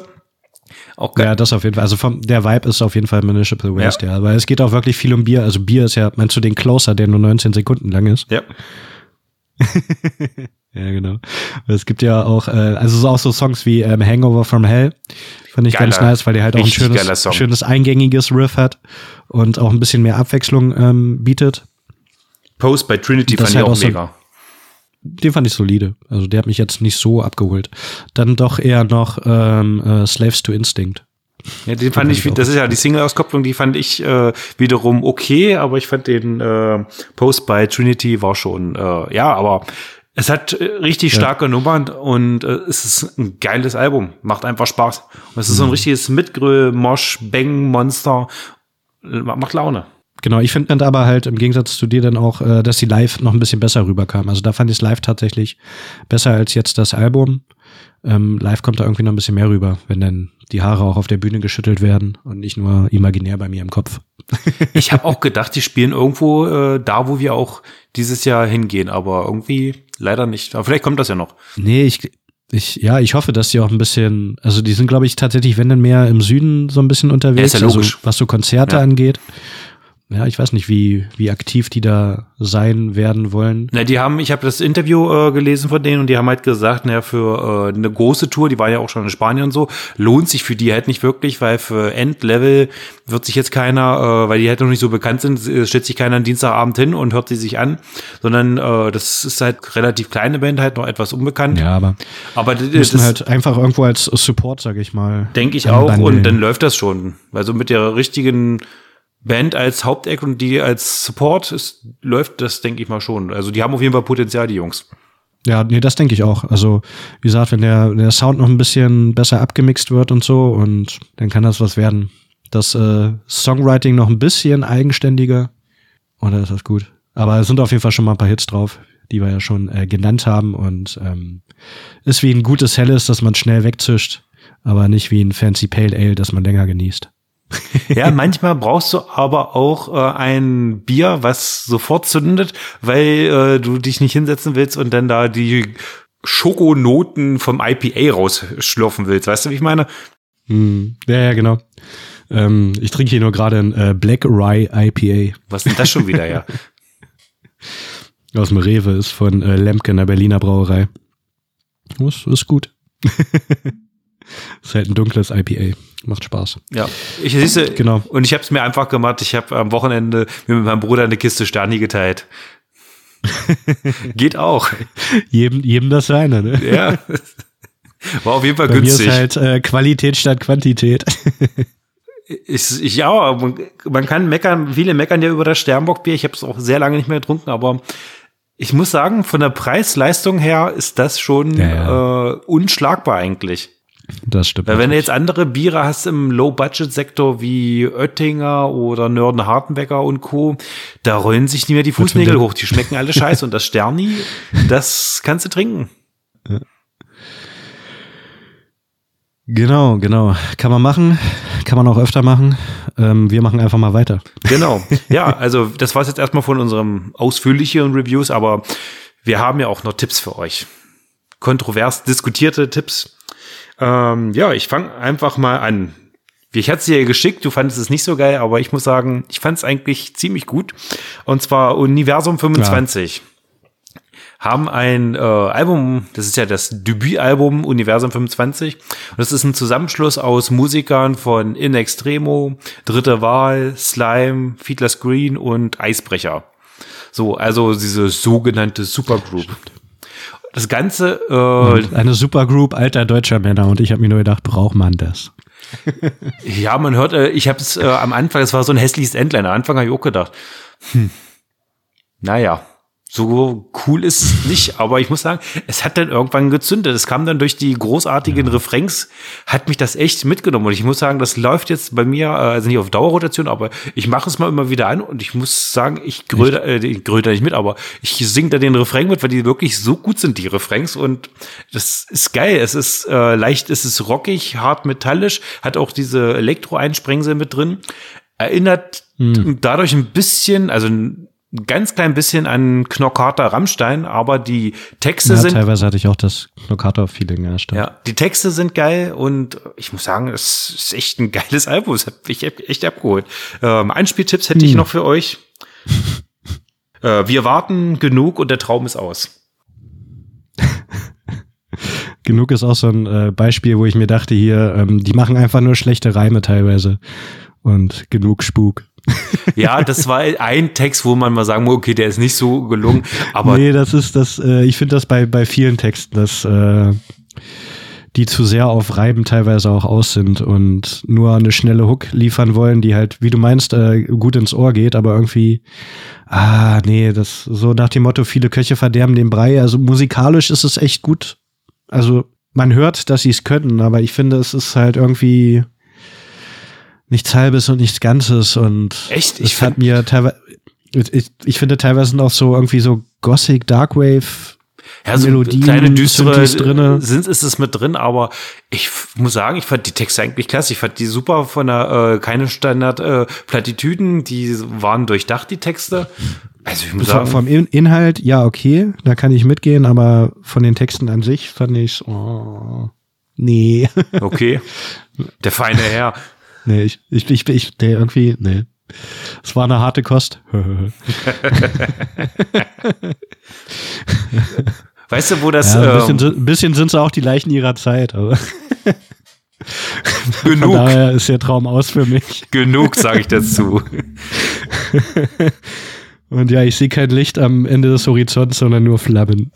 Auch geil.
Ja, das auf jeden Fall. Also vom, der Vibe ist auf jeden Fall Municipal Waste, ja. Aber es geht auch wirklich viel um Bier. Also Bier ist ja, meinst du den Closer, der nur 19 Sekunden lang ist?
Ja.
Ja, genau. Es gibt ja auch, äh, also so auch so Songs wie ähm, Hangover from Hell. Fand ich ganz
Geiler,
nice, weil der halt auch ein schönes, schönes eingängiges Riff hat und auch ein bisschen mehr Abwechslung ähm, bietet.
Post bei Trinity
Das
fand ich
halt
auch
auch so-
mega.
Den fand ich solide. Also der hat mich jetzt nicht so abgeholt. Dann doch eher noch ähm, äh, Slaves to Instinct.
Ja, den fand ich,
ich auch.
das ist ja die Single-Auskopplung, die fand ich äh, wiederum okay, aber ich fand den äh, Post bei Trinity war schon, äh, ja, aber es hat äh, richtig starke Nummern und äh, es ist ein geiles Album, macht einfach Spaß. Und es ist so ein richtiges Mitgrö, Mosh, Bang, Monster, Äh, macht Laune.
Genau, ich finde aber halt im Gegensatz zu dir dann auch, äh, dass die live noch ein bisschen besser rüberkam. Also da fand ich es live tatsächlich besser als jetzt das Album. Ähm, live kommt da irgendwie noch ein bisschen mehr rüber, wenn dann die Haare auch auf der Bühne geschüttelt werden und nicht nur imaginär bei mir im Kopf.
Ich habe auch gedacht, die spielen irgendwo äh, da, wo wir auch dieses Jahr hingehen, aber irgendwie leider nicht. Aber vielleicht kommt das ja noch.
Nee, ich, ich, ja, ich hoffe, dass die auch ein bisschen, also die sind, glaube ich, tatsächlich, wenn dann mehr im Süden so ein bisschen unterwegs,
Ja, ist ja logisch.
also was so Konzerte
Ja.
angeht. Ja, ich weiß nicht, wie, wie aktiv die da sein werden wollen.
Na, die haben, ich habe das Interview äh, gelesen von denen und die haben halt gesagt, naja, für äh, eine große Tour, die war ja auch schon in Spanien und so, lohnt sich für die halt nicht wirklich, weil für Endlevel wird sich jetzt keiner, äh, weil die halt noch nicht so bekannt sind, äh, stellt sich keiner am Dienstagabend hin und hört sie sich an, sondern äh, das ist halt relativ kleine Band, halt noch etwas unbekannt.
Ja, aber
Aber
müssen
das
halt einfach irgendwo als Support, sag ich mal.
denke ich auch und dann läuft das schon. Also mit der richtigen Band als Hauptact und die als Support ist, läuft das, denke ich mal schon. Also die haben auf jeden Fall Potenzial, die Jungs.
Ja, nee, das denke ich auch. Also, wie gesagt, wenn der, der Sound noch ein bisschen besser abgemixt wird und so, und dann kann das was werden. Das äh, Songwriting noch ein bisschen eigenständiger, und dann ist das gut. Aber es sind auf jeden Fall schon mal ein paar Hits drauf, die wir ja schon äh, genannt haben. Und ähm, ist wie ein gutes Helles, das man schnell wegzischt, aber nicht wie ein Fancy Pale Ale, das man länger genießt.
Ja, manchmal brauchst du aber auch äh, ein Bier, was sofort zündet, weil äh, du dich nicht hinsetzen willst und dann da die Schokonoten vom IPA rausschlürfen willst. Weißt du, wie ich meine?
Hm, ja, ja, genau. Ähm, ich trinke hier nur gerade ein äh, Black Rye IPA.
Was ist denn das schon wieder, ja?
Aus dem Rewe ist von äh, Lemke in der Berliner Brauerei. Ist, ist gut. ist halt ein dunkles IPA. Macht Spaß.
Ja, ich siehste,
Genau.
Und ich habe es mir einfach gemacht. Ich habe am Wochenende mir mit meinem Bruder eine Kiste Sterni geteilt. Geht auch.
Jedem, jedem das seine, ne?
Ja. War auf jeden Fall
Bei mir
günstig.
ist halt äh, Qualität statt Quantität.
Ich, ich ja, man, man kann meckern, viele meckern ja über das Sternbockbier. Ich habe es auch sehr lange nicht mehr getrunken, aber ich muss sagen, von der Preis-Leistung her ist das schon
Ja,
Äh, unschlagbar eigentlich.
Das stimmt.
Weil wenn du jetzt andere Biere hast im Low-Budget-Sektor wie Oettinger oder Nörden Hartenbecker und Co., da rollen sich nicht mehr die Fußnägel hoch. Die schmecken alle scheiße. Und das Sterni, das kannst du trinken.
Genau, genau. Kann man machen. Kann man auch öfter machen. Ähm, wir machen einfach mal weiter.
Genau. Ja, also das war's jetzt erstmal von unserem ausführlicheren Reviews, aber wir haben ja auch noch Tipps für euch. Kontrovers diskutierte Tipps. Ähm, ja, ich fange einfach mal an. Ich hatte es dir geschickt, du fandest es nicht so geil, aber ich muss sagen, ich fand es eigentlich ziemlich gut. Und zwar Universum 25. haben ein äh, Album, das ist ja das Debütalbum Universum 25. Und das ist ein Zusammenschluss aus Musikern von In Extremo, Dritte Wahl, Slime, Fiedler's Green und Eisbrecher. So, also diese sogenannte Supergroup. Das Ganze.
Äh, eine Supergroup alter deutscher Männer und ich habe mir nur gedacht, braucht man das?
ja, man hört, äh, ich habe es äh, am Anfang, es war so ein hässliches Endline. Am Anfang habe ich auch gedacht, hm, naja, so cool ist es nicht, aber ich muss sagen, es hat dann irgendwann gezündet. Es kam dann durch die großartigen. Refrains, hat mich das echt mitgenommen. Und ich muss sagen, das läuft jetzt bei mir, äh, also nicht auf Dauerrotation, aber ich mache es mal immer wieder an und ich muss sagen, ich gröle, äh, ich gröle da nicht mit, aber ich singe da den Refrain mit, weil die wirklich so gut sind, die Refrains. Und das ist geil. Es ist äh, leicht, es ist rockig, hart metallisch, hat auch diese Elektro-Einsprengsel mit drin. Erinnert hm. dadurch ein bisschen, also ein ganz klein bisschen an Knockater Rammstein, aber die Texte ja, sind.
Teilweise hatte ich auch das Knockater-Feeling, ja,
stimmt. Ja, die Texte sind geil und ich muss sagen, es ist echt ein geiles Album. Das hat mich echt abgeholt. Ähm, Einspieltipps hätte hm. ich noch für euch. äh, wir warten genug und der Traum ist aus.
genug ist auch so ein äh, Beispiel, wo ich mir dachte, hier, ähm, die machen einfach nur schlechte Reime teilweise. Und genug Spuk.
Ja, das war ein Text, wo man mal sagen muss, okay, der ist nicht so gelungen, aber.
Nee, das ist das, äh, ich finde das bei, bei vielen Texten, dass äh, die zu sehr auf Reiben teilweise auch aus sind und nur eine schnelle Hook liefern wollen, die halt, wie du meinst, äh, gut ins Ohr geht, aber irgendwie, ah, nee, das so nach dem Motto, viele Köche verderben den Brei. Also musikalisch ist es echt gut. Also man hört, dass sie es können, aber ich finde, es ist halt irgendwie nichts Halbes und nichts Ganzes und
echt
ich hat mir teilweise ich, ich finde teilweise sind auch so irgendwie so Gothic Darkwave
ja, so Melodien, kleine düstere drinne. sind ist es mit drin, aber ich muss sagen, ich fand die Texte eigentlich klasse. Ich fand die super von der äh, keine Standard äh, Plattitüden, die waren durchdacht die Texte.
Also ich muss sagen, vom Inhalt ja okay, da kann ich mitgehen, aber von den Texten an sich fand ich oh, nee.
Okay. Der feine Herr.
Nee, ich, ich, ich, ich nee, irgendwie, nee. Es war eine harte Kost.
weißt du, wo das.
Ja, ein bisschen, ähm, bisschen sind es auch die Leichen ihrer Zeit, aber.
Genug.
Von daher ist der Traum aus für mich.
Genug, sage ich dazu.
Und ja, ich sehe kein Licht am Ende des Horizonts, sondern nur Flammen.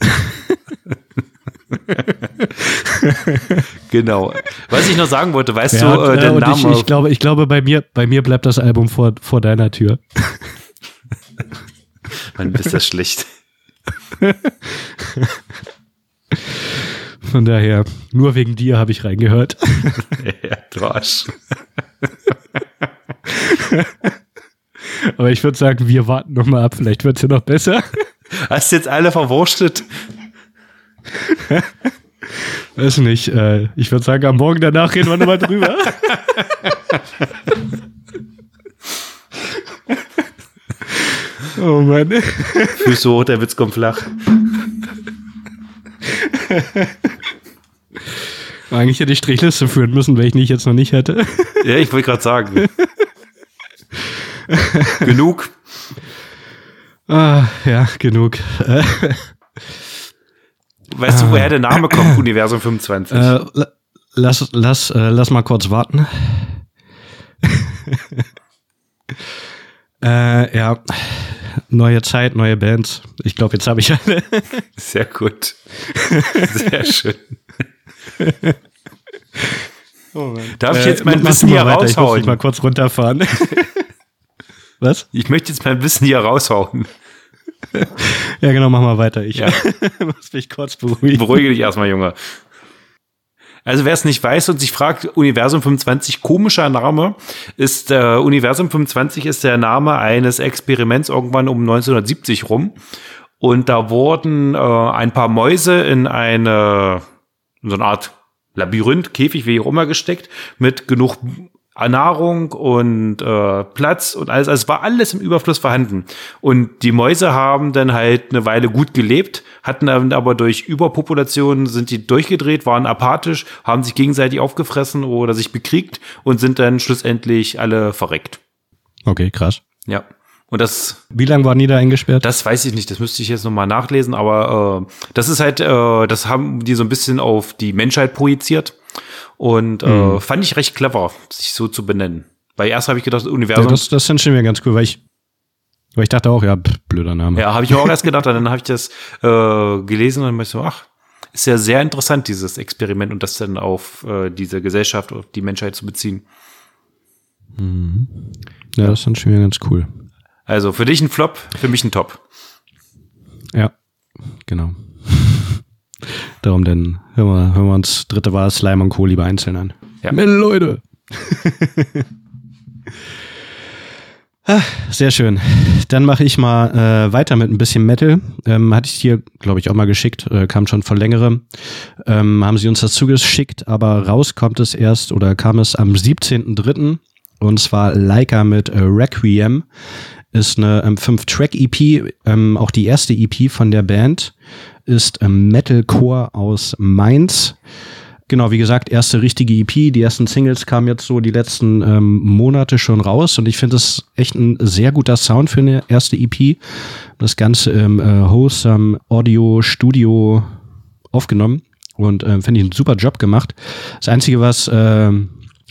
genau. Was ich noch sagen wollte, weißt ja, du, äh, der Name.
Ich, ich, glaube, ich glaube, bei mir, bei mir bleibt das Album vor, vor deiner Tür.
Man bist das schlecht.
Von daher, nur wegen dir habe ich reingehört.
ja, du Arsch.
Aber ich würde sagen, wir warten noch mal ab. Vielleicht wird es ja noch besser.
Hast du jetzt alle verwurstet?
Weiß nicht. Äh, ich würde sagen, am Morgen danach reden wir nochmal drüber. oh Mann.
Füße hoch, der Witz kommt flach.
Eigentlich hätte ich Strichliste führen müssen, wenn ich nicht jetzt noch nicht hätte.
ja, ich wollte gerade sagen. genug.
Ah, ja, genug.
Weißt du, woher der Name kommt, Universum 25? Äh,
lass, lass, äh, lass mal kurz warten. äh, ja, neue Zeit, neue Bands. Ich glaube, jetzt habe ich alle.
Sehr gut. Sehr schön. Oh Darf ich jetzt äh, mein Wissen hier raushauen? Ich
muss mal kurz runterfahren. Was?
Ich möchte jetzt mein Wissen hier raushauen.
ja, genau, mach mal weiter. Ich ja. muss mich kurz beruhigen.
Beruhige dich erstmal, Junge. Also wer es nicht weiß und sich fragt, Universum 25, komischer Name, ist äh, Universum 25 ist der Name eines Experiments irgendwann um 1970 rum. Und da wurden äh, ein paar Mäuse in eine in so eine Art Labyrinth, Käfig, wie auch immer gesteckt, mit genug Nahrung und äh, Platz und alles. Also es war alles im Überfluss vorhanden. Und die Mäuse haben dann halt eine Weile gut gelebt, hatten dann aber durch Überpopulation sind die durchgedreht, waren apathisch, haben sich gegenseitig aufgefressen oder sich bekriegt und sind dann schlussendlich alle verreckt.
Okay, krass.
Ja. Und das.
Wie lange waren die da eingesperrt?
Das weiß ich nicht, das müsste ich jetzt nochmal nachlesen, aber äh, das ist halt, äh, das haben die so ein bisschen auf die Menschheit projiziert. Und äh, mhm. fand ich recht clever, sich so zu benennen. Weil erst habe ich gedacht, das Universum. Ja,
das, das sind schon mir ganz cool, weil ich, weil ich dachte auch, ja, pff, blöder Name.
Ja, habe ich auch erst gedacht, und dann habe ich das äh, gelesen und dann ich so, ach, ist ja sehr interessant, dieses Experiment und das dann auf äh, diese Gesellschaft, auf die Menschheit zu beziehen.
Mhm. Ja, das ist dann schon wieder ganz cool.
Also für dich ein Flop, für mich ein Top.
Ja, genau. Darum denn hören wir, hören wir uns dritte Wahl Slime und Co. lieber einzeln an.
Ja.
Metal, Leute! Ah, sehr schön. Dann mache ich mal äh, weiter mit ein bisschen Metal. Ähm, hatte ich dir, glaube ich, auch mal geschickt, äh, kam schon vor längerem. Ähm, haben sie uns das zugeschickt, aber raus kommt es erst oder kam es am 17.03. Und zwar Leica mit äh, Requiem. Ist eine ähm, 5-Track-EP, ähm, auch die erste EP von der Band. Ist ähm, Metalcore aus Mainz. Genau, wie gesagt, erste richtige EP. Die ersten Singles kamen jetzt so die letzten ähm, Monate schon raus und ich finde es echt ein sehr guter Sound für eine erste EP. Das Ganze im äh, Wholesome Audio Studio aufgenommen und äh, finde ich einen super Job gemacht. Das Einzige, was äh,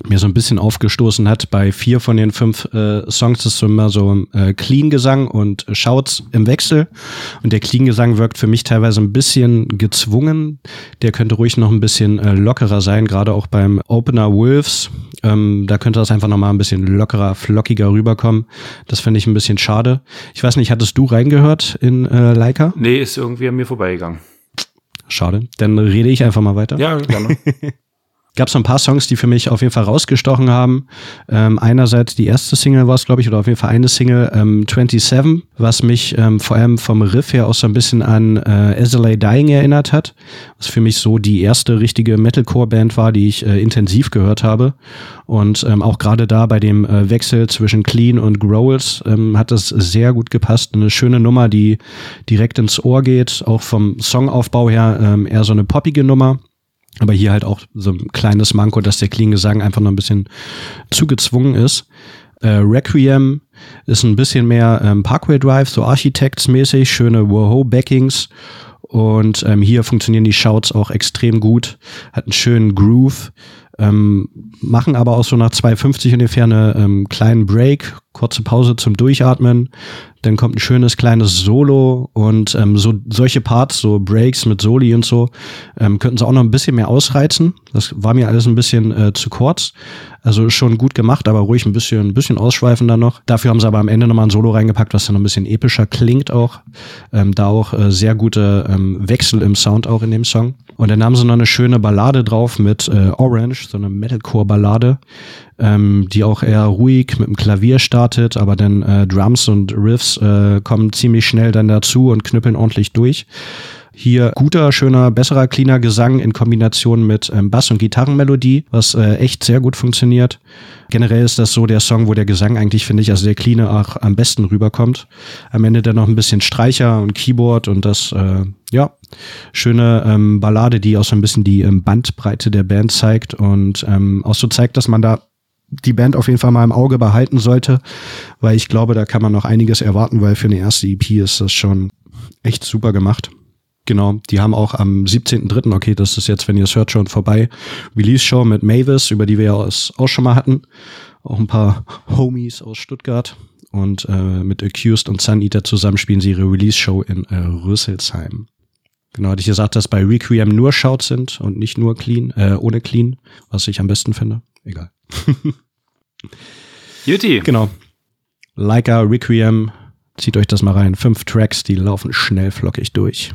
mir so ein bisschen aufgestoßen hat. Bei vier von den fünf äh, Songs ist so immer so äh, Clean-Gesang und Shouts im Wechsel. Und der Clean-Gesang wirkt für mich teilweise ein bisschen gezwungen. Der könnte ruhig noch ein bisschen äh, lockerer sein, gerade auch beim Opener Wolves. Ähm, da könnte das einfach noch mal ein bisschen lockerer, flockiger rüberkommen. Das finde ich ein bisschen schade. Ich weiß nicht, hattest du reingehört in äh, Leica?
Nee, ist irgendwie an mir vorbeigegangen.
Schade. Dann rede ich einfach mal weiter.
Ja, gerne.
gab es ein paar Songs, die für mich auf jeden Fall rausgestochen haben. Ähm, einerseits die erste Single war es, glaube ich, oder auf jeden Fall eine Single, ähm, 27, was mich ähm, vor allem vom Riff her auch so ein bisschen an äh, SLA Dying erinnert hat, was für mich so die erste richtige Metalcore-Band war, die ich äh, intensiv gehört habe. Und ähm, auch gerade da bei dem äh, Wechsel zwischen Clean und Growls ähm, hat das sehr gut gepasst. Eine schöne Nummer, die direkt ins Ohr geht, auch vom Songaufbau her ähm, eher so eine poppige Nummer aber hier halt auch so ein kleines Manko, dass der Klingesang einfach noch ein bisschen zugezwungen ist. Äh, Requiem ist ein bisschen mehr ähm, Parkway Drive, so Architects-mäßig, schöne Woho-Backings. Und ähm, hier funktionieren die Shouts auch extrem gut, hat einen schönen Groove, ähm, machen aber auch so nach 2,50 ungefähr eine ähm, kleinen Break, kurze Pause zum Durchatmen, dann kommt ein schönes kleines Solo und ähm, so solche Parts, so Breaks mit Soli und so, ähm, könnten sie auch noch ein bisschen mehr ausreizen. Das war mir alles ein bisschen äh, zu kurz. Also schon gut gemacht, aber ruhig ein bisschen, ein bisschen ausschweifender noch. Dafür haben sie aber am Ende nochmal ein Solo reingepackt, was dann ein bisschen epischer klingt auch. Ähm, da auch äh, sehr gute ähm, Wechsel im Sound auch in dem Song. Und dann haben sie noch eine schöne Ballade drauf mit äh, Orange, so eine Metalcore-Ballade, ähm, die auch eher ruhig mit dem Klavier startet, aber dann äh, Drums und Riffs äh, kommen ziemlich schnell dann dazu und knüppeln ordentlich durch. Hier guter, schöner, besserer, cleaner Gesang in Kombination mit ähm, Bass- und Gitarrenmelodie, was äh, echt sehr gut funktioniert. Generell ist das so der Song, wo der Gesang eigentlich, finde ich, also der Cleaner auch am besten rüberkommt. Am Ende dann noch ein bisschen Streicher und Keyboard und das, äh, ja, schöne ähm, Ballade, die auch so ein bisschen die ähm, Bandbreite der Band zeigt und ähm, auch so zeigt, dass man da die Band auf jeden Fall mal im Auge behalten sollte, weil ich glaube, da kann man noch einiges erwarten, weil für eine erste EP ist das schon echt super gemacht. Genau, die haben auch am 17.3., okay, das ist jetzt, wenn ihr es hört, schon vorbei, Release-Show mit Mavis, über die wir ja auch schon mal hatten. Auch ein paar Homies aus Stuttgart. Und äh, mit Accused und Sun Eater zusammen spielen sie ihre Release-Show in äh, Rüsselsheim. Genau, hatte ich gesagt, dass bei Requiem nur Shouts sind und nicht nur Clean, äh, ohne Clean, was ich am besten finde. Egal.
Juti.
Genau. Leica Requiem, zieht euch das mal rein. Fünf Tracks, die laufen schnell flockig durch.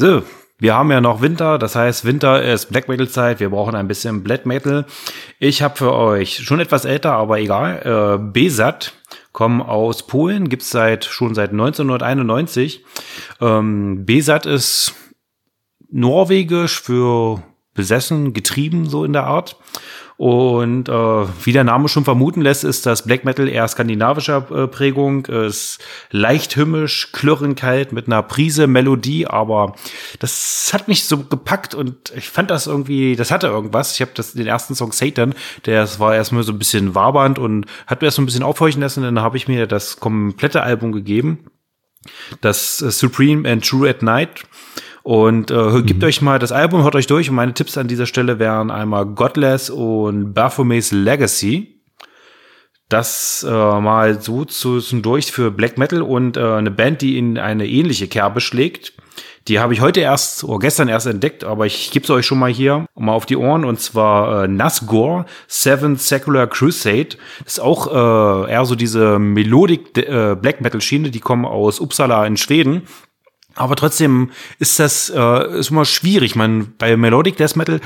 So, wir haben ja noch Winter, das heißt, Winter ist Black Metal Zeit, wir brauchen ein bisschen Black Metal. Ich habe für euch schon etwas älter, aber egal, äh, Besat kommen aus Polen, gibt's seit schon seit 1991. Ähm, Besat ist norwegisch für besessen, getrieben, so in der Art. Und äh, wie der Name schon vermuten lässt, ist das Black Metal eher skandinavischer äh, Prägung. Ist leicht hymnisch, klirrend kalt mit einer Prise Melodie, aber das hat mich so gepackt und ich fand das irgendwie, das hatte irgendwas. Ich habe das den ersten Song Satan, der war erstmal so ein bisschen wabernd und hat mir erst so ein bisschen aufhorchen lassen. Dann habe ich mir das komplette Album gegeben. Das äh, Supreme and True at Night. Und äh, gebt mhm. euch mal das Album, hört euch durch. Und meine Tipps an dieser Stelle wären einmal Godless und Baphomets Legacy. Das äh, mal so durch für Black Metal und äh, eine Band, die in eine ähnliche Kerbe schlägt. Die habe ich heute erst oder gestern erst entdeckt, aber ich gebe es euch schon mal hier mal auf die Ohren und zwar äh, Nazgore, Seven Secular Crusade. Das ist auch äh, eher so diese Melodic äh, Black Metal Schiene, die kommen aus Uppsala in Schweden aber trotzdem ist das äh, ist immer schwierig. Man bei Melodic Death Metal,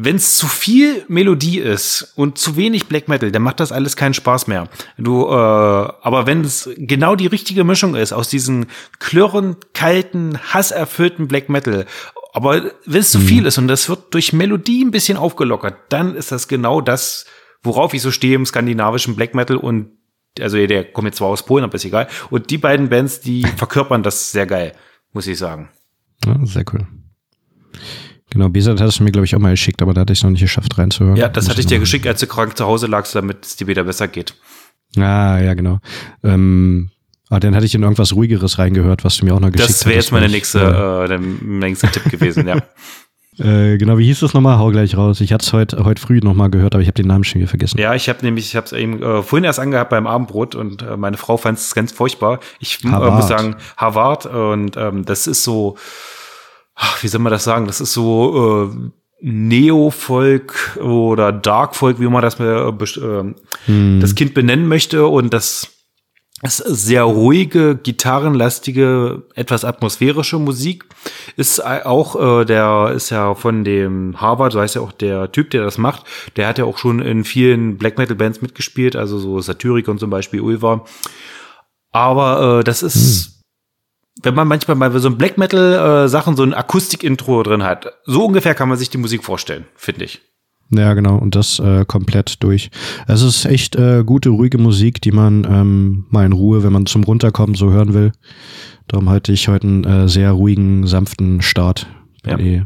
wenn es zu viel Melodie ist und zu wenig Black Metal, dann macht das alles keinen Spaß mehr. Du, äh, aber wenn es genau die richtige Mischung ist aus diesen klirrend, kalten, hasserfüllten Black Metal, aber wenn es zu mhm. viel ist und das wird durch Melodie ein bisschen aufgelockert, dann ist das genau das, worauf ich so stehe im skandinavischen Black Metal und also der kommt jetzt zwar aus Polen, aber ist egal. Und die beiden Bands, die verkörpern das sehr geil muss ich sagen.
Ja, sehr cool. Genau, Besat hat es mir, glaube ich, auch mal geschickt, aber da hatte ich es noch nicht geschafft reinzuhören.
Ja, das hatte ich dir geschickt, als du krank zu Hause lagst, damit es dir wieder besser geht.
Ah, ja, genau. Ähm, ah, dann hatte ich in irgendwas ruhigeres reingehört, was du mir auch noch geschickt hast.
Das wäre jetzt meine nächste, ja. äh, der nächste Tipp gewesen, ja.
Äh, genau, wie hieß das nochmal? Hau gleich raus. Ich hatte es heute heut früh nochmal gehört, aber ich habe den Namen schon wieder vergessen.
Ja, ich habe nämlich, ich habe es eben äh, vorhin erst angehabt beim Abendbrot und äh, meine Frau fand es ganz furchtbar. Ich äh, muss sagen, Harvard und ähm, das ist so, ach, wie soll man das sagen? Das ist so äh, Neo-Folk oder Dark-Folk, wie man das, äh, äh, hm. das Kind benennen möchte und das ist sehr ruhige, gitarrenlastige, etwas atmosphärische Musik. Ist auch, äh, der ist ja von dem Harvard, so heißt ja auch der Typ, der das macht. Der hat ja auch schon in vielen Black Metal Bands mitgespielt, also so Satyricon zum Beispiel, Ulva. Aber äh, das ist, hm. wenn man manchmal bei so einem Black Metal äh, Sachen so ein Akustik-Intro drin hat, so ungefähr kann man sich die Musik vorstellen, finde ich.
Ja, genau, und das äh, komplett durch. Es ist echt äh, gute, ruhige Musik, die man ähm, mal in Ruhe, wenn man zum Runterkommen so hören will. Darum halte ich heute einen äh, sehr ruhigen, sanften Start. Ja. Bin, eh,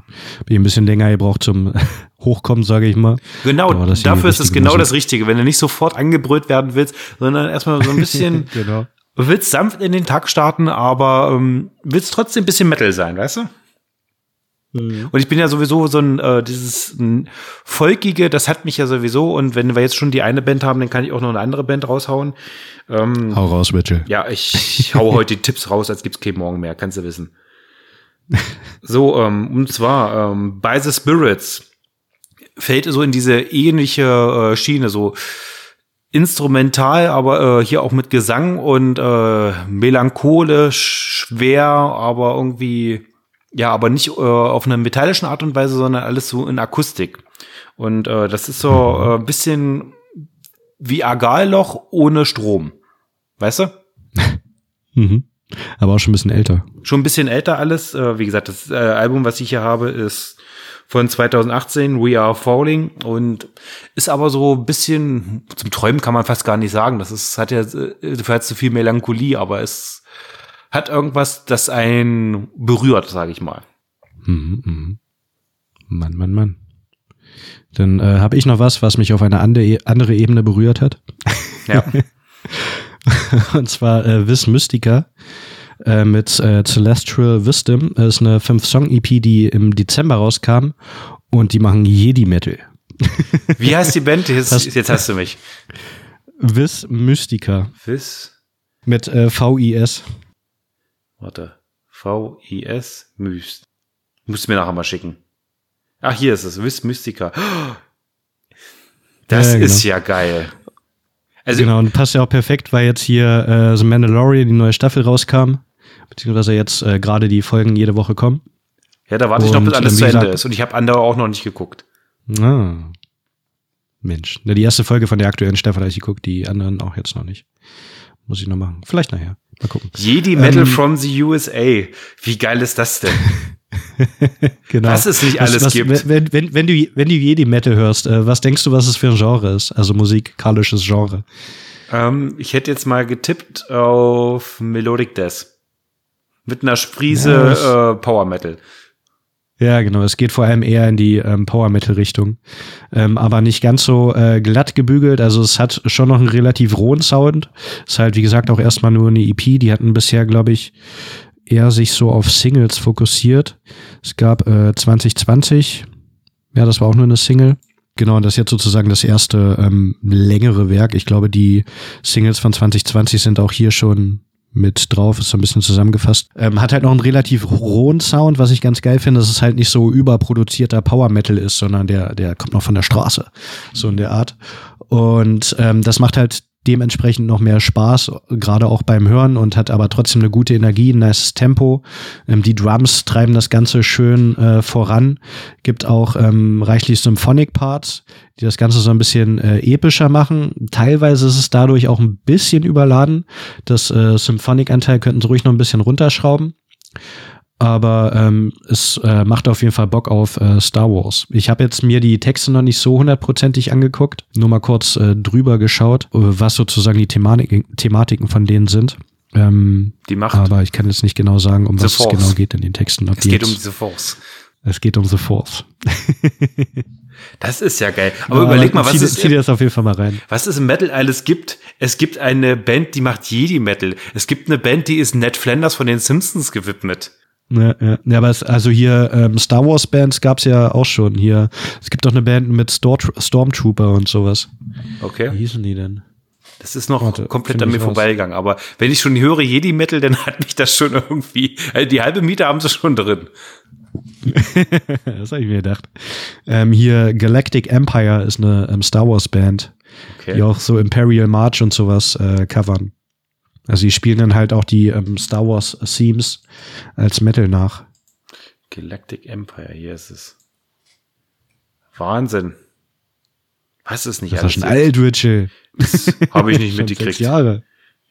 bin ein bisschen länger gebraucht zum Hochkommen, sage ich mal.
Genau, dafür ist es genau Musik. das Richtige. Wenn du nicht sofort angebrüllt werden willst, sondern erstmal so ein bisschen genau. willst sanft in den Tag starten, aber ähm, willst trotzdem ein bisschen Metal sein, weißt du? Mhm. Und ich bin ja sowieso so ein, äh, dieses ein Volkige, das hat mich ja sowieso. Und wenn wir jetzt schon die eine Band haben, dann kann ich auch noch eine andere Band raushauen.
Ähm, hau raus, bitte.
Ja, ich, ich hau heute die Tipps raus, als gibt's kein Morgen mehr, kannst du wissen. So, ähm, und zwar ähm, By the Spirits fällt so in diese ähnliche äh, Schiene, so instrumental, aber äh, hier auch mit Gesang und äh, melancholisch, schwer, aber irgendwie ja, aber nicht äh, auf einer metallischen Art und Weise, sondern alles so in Akustik. Und äh, das ist so äh, ein bisschen wie Agalloch ohne Strom. Weißt du?
mhm. Aber auch schon ein bisschen älter.
Schon ein bisschen älter alles. Äh, wie gesagt, das äh, Album, was ich hier habe, ist von 2018, We Are Falling und ist aber so ein bisschen zum Träumen kann man fast gar nicht sagen. Das ist hat ja äh, hat zu viel Melancholie, aber es hat irgendwas, das einen berührt, sage ich mal. Mhm,
mhm. Mann, Mann, Mann. Dann äh, habe ich noch was, was mich auf eine andere, andere Ebene berührt hat.
Ja.
Und zwar äh, Vis Mystica äh, mit äh, Celestial Wisdom. Das ist eine 5-Song-EP, die im Dezember rauskam. Und die machen Jedi-Metal.
Wie heißt die Band? Jetzt hast, jetzt hast du mich.
Vis Mystica.
Vis?
Mit äh, V-I-S.
Warte. V-I-S Myst. Musst du mir nachher mal schicken. Ach, hier ist es. Vis Mystica. Das ja, genau. ist ja geil.
Also, genau, und passt ja auch perfekt, weil jetzt hier äh, The Mandalorian, die neue Staffel rauskam. Beziehungsweise jetzt äh, gerade die Folgen jede Woche kommen.
Ja, da warte ich noch, bis alles zu Ende ist. Und ich habe andere auch noch nicht geguckt.
Ah. Mensch. Die erste Folge von der aktuellen Staffel habe ich geguckt, die anderen auch jetzt noch nicht. Muss ich noch machen. Vielleicht nachher. Mal gucken.
Jedi Metal ähm, from the USA. Wie geil ist das denn?
genau.
Was es nicht alles
was, was,
gibt.
Wenn, wenn, wenn, du, wenn du Jedi Metal hörst, äh, was denkst du, was es für ein Genre ist? Also musikalisches Genre.
Ähm, ich hätte jetzt mal getippt auf Melodic Death. Mit einer Sprise
Ja,
äh, Power Metal.
Ja, genau. Es geht vor allem eher in die ähm, Power Metal Richtung, ähm, aber nicht ganz so äh, glatt gebügelt. Also es hat schon noch einen relativ rohen Sound. Ist halt wie gesagt auch erstmal nur eine EP. Die hatten bisher, glaube ich, eher sich so auf Singles fokussiert. Es gab äh, 2020, ja, das war auch nur eine Single. Genau, und das ist jetzt sozusagen das erste ähm, längere Werk. Ich glaube, die Singles von 2020 sind auch hier schon mit drauf, ist so ein bisschen zusammengefasst. Ähm, hat halt noch einen relativ rohen Sound, was ich ganz geil finde, dass es halt nicht so überproduzierter Power Metal ist, sondern der, der kommt noch von der Straße. So in der Art. Und ähm, das macht halt dementsprechend noch mehr Spaß, gerade auch beim Hören und hat aber trotzdem eine gute Energie, ein nice Tempo. Ähm, die Drums treiben das Ganze schön äh, voran. Gibt auch ähm, reichlich Symphonic Parts, die das Ganze so ein bisschen äh, epischer machen. Teilweise ist es dadurch auch ein bisschen überladen. Das äh, Symphonic-Anteil könnten sie ruhig noch ein bisschen runterschrauben aber ähm, es äh, macht auf jeden Fall Bock auf äh, Star Wars. Ich habe jetzt mir die Texte noch nicht so hundertprozentig angeguckt, nur mal kurz äh, drüber geschaut, äh, was sozusagen die Thematik, Thematiken von denen sind. Ähm,
Die Macht.
aber ich kann jetzt nicht genau sagen, um
The
was es
Force.
genau geht in den Texten.
Es geht um
jetzt-
diese Force.
es geht um The Force.
Das ist ja geil. Aber
Ja,
überleg mal, was
zieh,
es,
zieh das auf jeden Fall mal rein.
was es im Metal alles gibt. Es gibt eine Band, die macht Jedi Metal. Es gibt eine Band, die ist Ned Flanders von den Simpsons gewidmet.
Ja, ja. ja, aber es, also hier ähm, Star Wars Bands gab's ja auch schon. Hier, es gibt doch eine Band mit Stor Stormtrooper und sowas. Wie
Okay.
hießen die denn?
Das ist noch
Warte,
komplett an mir vorbeigegangen. Aber wenn ich schon höre Jedi Metal, dann hat mich das schon irgendwie. Also die halbe Miete haben sie schon drin.
das habe ich mir gedacht. Ähm, hier Galactic Empire ist eine ähm, Star Wars Band,
Okay.
die auch so Imperial March und sowas äh, covern. Also die spielen dann halt auch die ähm, Star Wars Themes als Metal nach.
Galactic Empire, hier ist es. Wahnsinn. Was ist nicht
Das
alles?
schon alt, Richel.
Habe ich nicht mitgekriegt.
Jahre.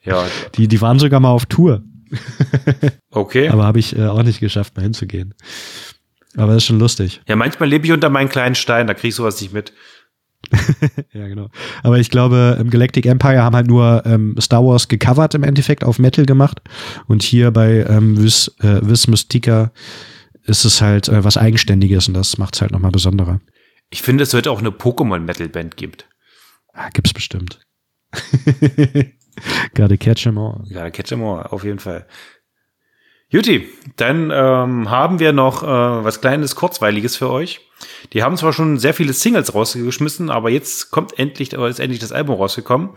Ja,
Die, die waren sogar mal auf Tour,
okay.
aber habe ich äh, auch nicht geschafft, mal hinzugehen. Aber das ist schon lustig.
Ja, manchmal lebe ich unter meinen kleinen Stein, da kriege ich sowas nicht mit.
Ja, genau. Aber ich glaube, im Galactic Empire haben halt nur ähm, Star Wars gecovert im Endeffekt auf Metal gemacht. Und hier bei ähm, Vis, äh, Vis Mystica ist es halt äh, was Eigenständiges und das macht es halt nochmal besonderer.
Ich finde, es wird auch eine Pokémon-Metal-Band gibt.
Ah, gibt's bestimmt. Gotta catch 'em all.
Ja, Catch 'em all, auf jeden Fall. Juti, dann ähm, haben wir noch äh, was Kleines, Kurzweiliges für euch. Die haben zwar schon sehr viele Singles rausgeschmissen, aber jetzt kommt endlich, ist endlich das Album rausgekommen.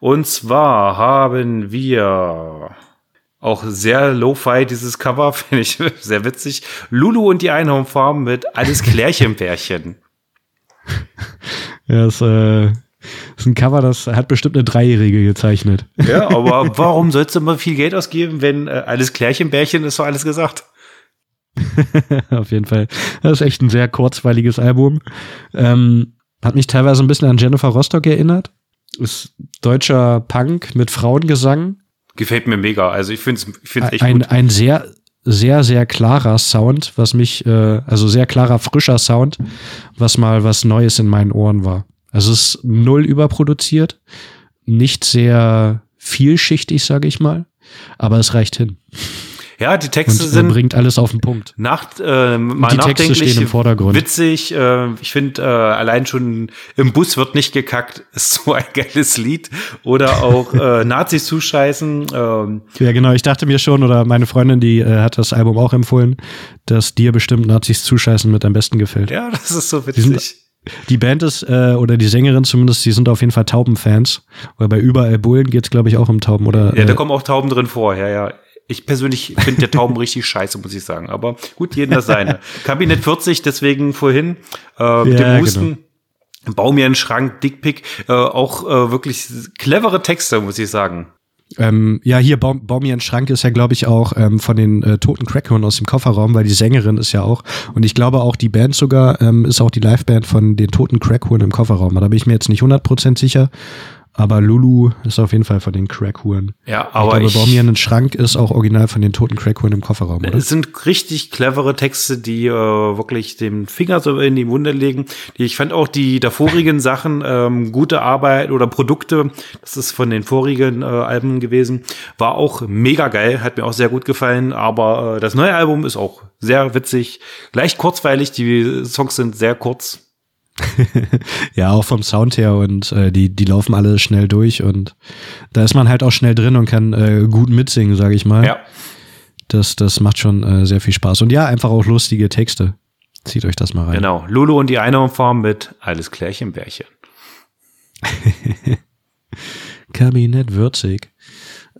Und zwar haben wir auch sehr lo-fi dieses Cover, finde ich sehr witzig. Lulu und die Einhornfarm mit Alles Klärchenbärchen.
Ja, das äh, ist ein Cover, das hat bestimmt eine Dreijährige gezeichnet.
Ja, aber warum sollst du immer viel Geld ausgeben, wenn äh, alles Klärchenbärchen ist, doch alles gesagt?
Auf jeden Fall. Das ist echt ein sehr kurzweiliges Album. Ähm, hat mich teilweise ein bisschen an Jennifer Rostock erinnert. Ist deutscher Punk mit Frauengesang.
Gefällt mir mega. Also ich finde es echt
Ein,
gut.
ein sehr, sehr, sehr klarer Sound, was mich, äh, also sehr klarer, frischer Sound, was mal was Neues in meinen Ohren war. Also es ist null überproduziert, nicht sehr vielschichtig, sage ich mal, aber es reicht hin.
Ja, die
Und
Texte
äh,
sind
bringt alles auf den Punkt.
nach, äh, mal
die Texte stehen im Vordergrund.
witzig. Äh, ich finde, äh, allein schon im Bus wird nicht gekackt, ist so ein geiles Lied. Oder auch äh, Nazis zuscheißen. Ähm,
Ja, genau. Ich dachte mir schon, oder meine Freundin, die äh, hat das Album auch empfohlen, dass dir bestimmt Nazis zuscheißen mit am besten gefällt.
ja, das ist so witzig.
Die Band ist, äh, oder die Sängerin zumindest, die sind auf jeden Fall Taubenfans. Weil bei Überall Bullen geht's, glaube ich, auch um Tauben, oder?
Ja, da
äh,
kommen auch Tauben drin vor. Ja, ja. Ich persönlich finde der Tauben richtig scheiße, muss ich sagen. Aber gut, jeden das seine. Kabinett 40, deswegen vorhin äh, mit
Ja,
dem Husten. Bau mir einen Schrank, Dickpick, äh, auch äh, wirklich clevere Texte, muss ich sagen.
Ähm, ja, hier, Bau, Bau mir einen Schrank ist ja, glaube ich, auch ähm, von den äh, toten Crackhorn aus dem Kofferraum, weil die Sängerin ist ja auch. Und ich glaube auch die Band sogar ähm, ist auch die Liveband von den toten Crackhorn im Kofferraum. Da bin ich mir jetzt nicht 100% sicher. Aber Lulu ist auf jeden Fall von den Crackhuren.
Ja, aber
ich glaube, Baum hier einen Schrank ist auch original von den toten Crackhuren im Kofferraum, oder?
Es sind richtig clevere Texte, die äh, wirklich den Finger so in die Wunde legen. Die, ich fand auch die davorigen Sachen, ähm, gute Arbeit oder Produkte, das ist von den vorigen äh, Alben gewesen, war auch mega geil, hat mir auch sehr gut gefallen, aber äh, das neue Album ist auch sehr witzig, leicht kurzweilig, die Songs sind sehr kurz,
ja, auch vom Sound her und äh, die, die laufen alle schnell durch und da ist man halt auch schnell drin und kann äh, gut mitsingen, sage ich mal.
Ja.
Das, das macht schon äh, sehr viel Spaß. Und ja, einfach auch lustige Texte. Zieht euch das mal rein.
Genau. Lulu und die Einhornfarm mit Alles Klärchen Bärchen.
Kabinett Würzig.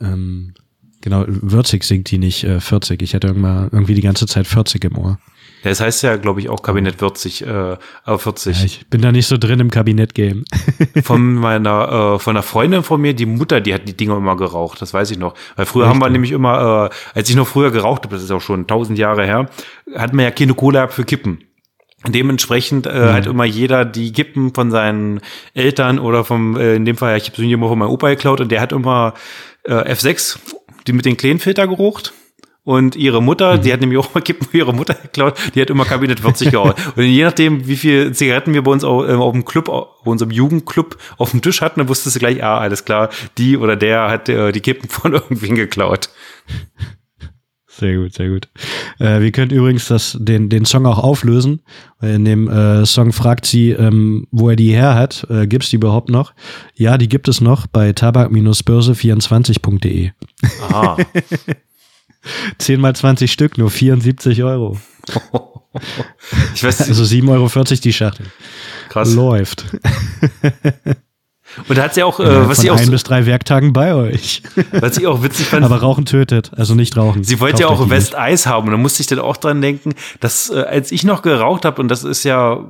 Ähm, genau, Würzig singt die nicht äh, 40. Ich hatte irgendwann irgendwie die ganze Zeit 40 im Ohr.
Ja, das heißt ja, glaube ich, auch Kabinett 40, äh, aber 40. Ja,
ich bin da nicht so drin im Kabinett-Game.
von meiner, äh, von einer Freundin von mir, die Mutter, die hat die Dinger immer geraucht, das weiß ich noch. Weil früher Richtig. haben wir nämlich immer, äh, als ich noch früher geraucht habe, das ist auch schon tausend Jahre her, hatten wir ja keine Cola für Kippen. Dementsprechend äh, mhm. hat immer jeder die Kippen von seinen Eltern oder vom, äh, in dem Fall, ich habe sie immer von meinem Opa geklaut und der hat immer äh, F6, die mit den Kleinfilter gerucht und ihre Mutter, mhm. die hat nämlich auch mal Kippen für ihre Mutter geklaut, die hat immer Kabinett 40 gehauen. und je nachdem, wie viel Zigaretten wir bei uns auf, äh, auf dem Club, bei unserem Jugendclub auf dem Tisch hatten, dann wusstest du gleich, ah, alles klar, die oder der hat äh, die Kippen von irgendwen geklaut.
Sehr gut, sehr gut. Äh, wir können übrigens das, den, den Song auch auflösen. In dem äh, Song fragt sie, ähm, wo er die her hat. Äh, gibt's die überhaupt noch? Ja, die gibt es noch bei tabak-börse24.de. Ah. 10 mal 20 Stück, nur 74 Euro. Ich weiß nicht. Also 7,40 Euro die Schachtel.
Krass.
Läuft.
Und da hat sie auch,
äh, was sie auch. Ein bis drei Werktagen bei euch.
Was ich auch witzig fand.
Aber Rauchen tötet, also nicht rauchen.
Sie wollte ja auch West Eis haben und da musste ich dann auch dran denken, dass äh, als ich noch geraucht habe, und das ist ja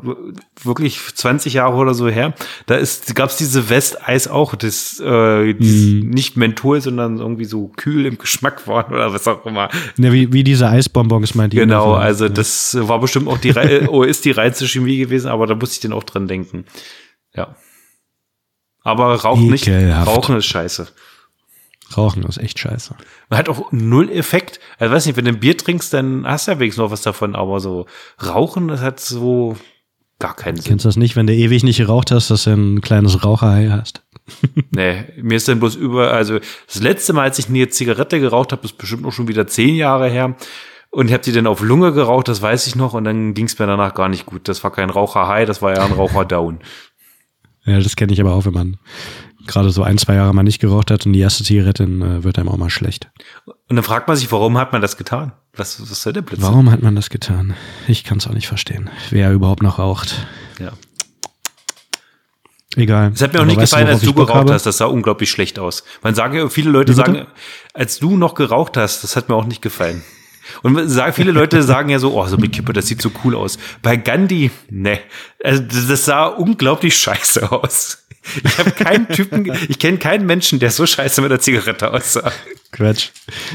wirklich 20 Jahre oder so her, da ist, gab's diese West Eis auch, das äh, mm. nicht Menthol, sondern irgendwie so kühl im Geschmack waren oder was auch immer.
Ja, wie, wie diese Eisbonbons meint
ihr. Genau, also ja. das war bestimmt auch die, oh, ist die reinste Chemie gewesen, aber da musste ich dann auch dran denken. Ja. Aber Rauchen nicht. Rauchen ist scheiße.
Rauchen ist echt scheiße.
Man hat auch null Effekt. Also weiß nicht, wenn du ein Bier trinkst, dann hast du ja wenigstens noch was davon, aber so Rauchen, das hat so gar keinen Sinn.
Kennst du das nicht, wenn du ewig nicht geraucht hast, dass du ein kleines Raucherhai hast?
nee, mir ist dann bloß über, also das letzte Mal, als ich eine Zigarette geraucht habe, ist bestimmt auch schon wieder zehn Jahre her. Und ich habe die dann auf Lunge geraucht, das weiß ich noch, und dann ging es mir danach gar nicht gut. Das war kein Raucherhai, das war ja ein Raucherdown.
Ja, das kenne ich aber auch, wenn man gerade so ein, zwei Jahre mal nicht geraucht hat und die erste Zigarette, dann äh, wird einem auch mal schlecht.
Und dann fragt man sich, warum hat man das getan? Was, was soll der
Blödsinn? Warum hat man das getan? Ich kann es auch nicht verstehen. Wer überhaupt noch raucht.
Ja.
Egal.
Es hat mir auch nicht gefallen, als du geraucht habe? hast. Das sah unglaublich schlecht aus. Man sage, viele Leute sagen, als du noch geraucht hast, das hat mir auch nicht gefallen. Und viele Leute sagen ja so, oh, so mit Kippe, das sieht so cool aus. Bei Gandhi, ne, also das sah unglaublich scheiße aus. Ich habe keinen Typen, ich kenne keinen Menschen, der so scheiße mit der Zigarette aussah.
Quatsch.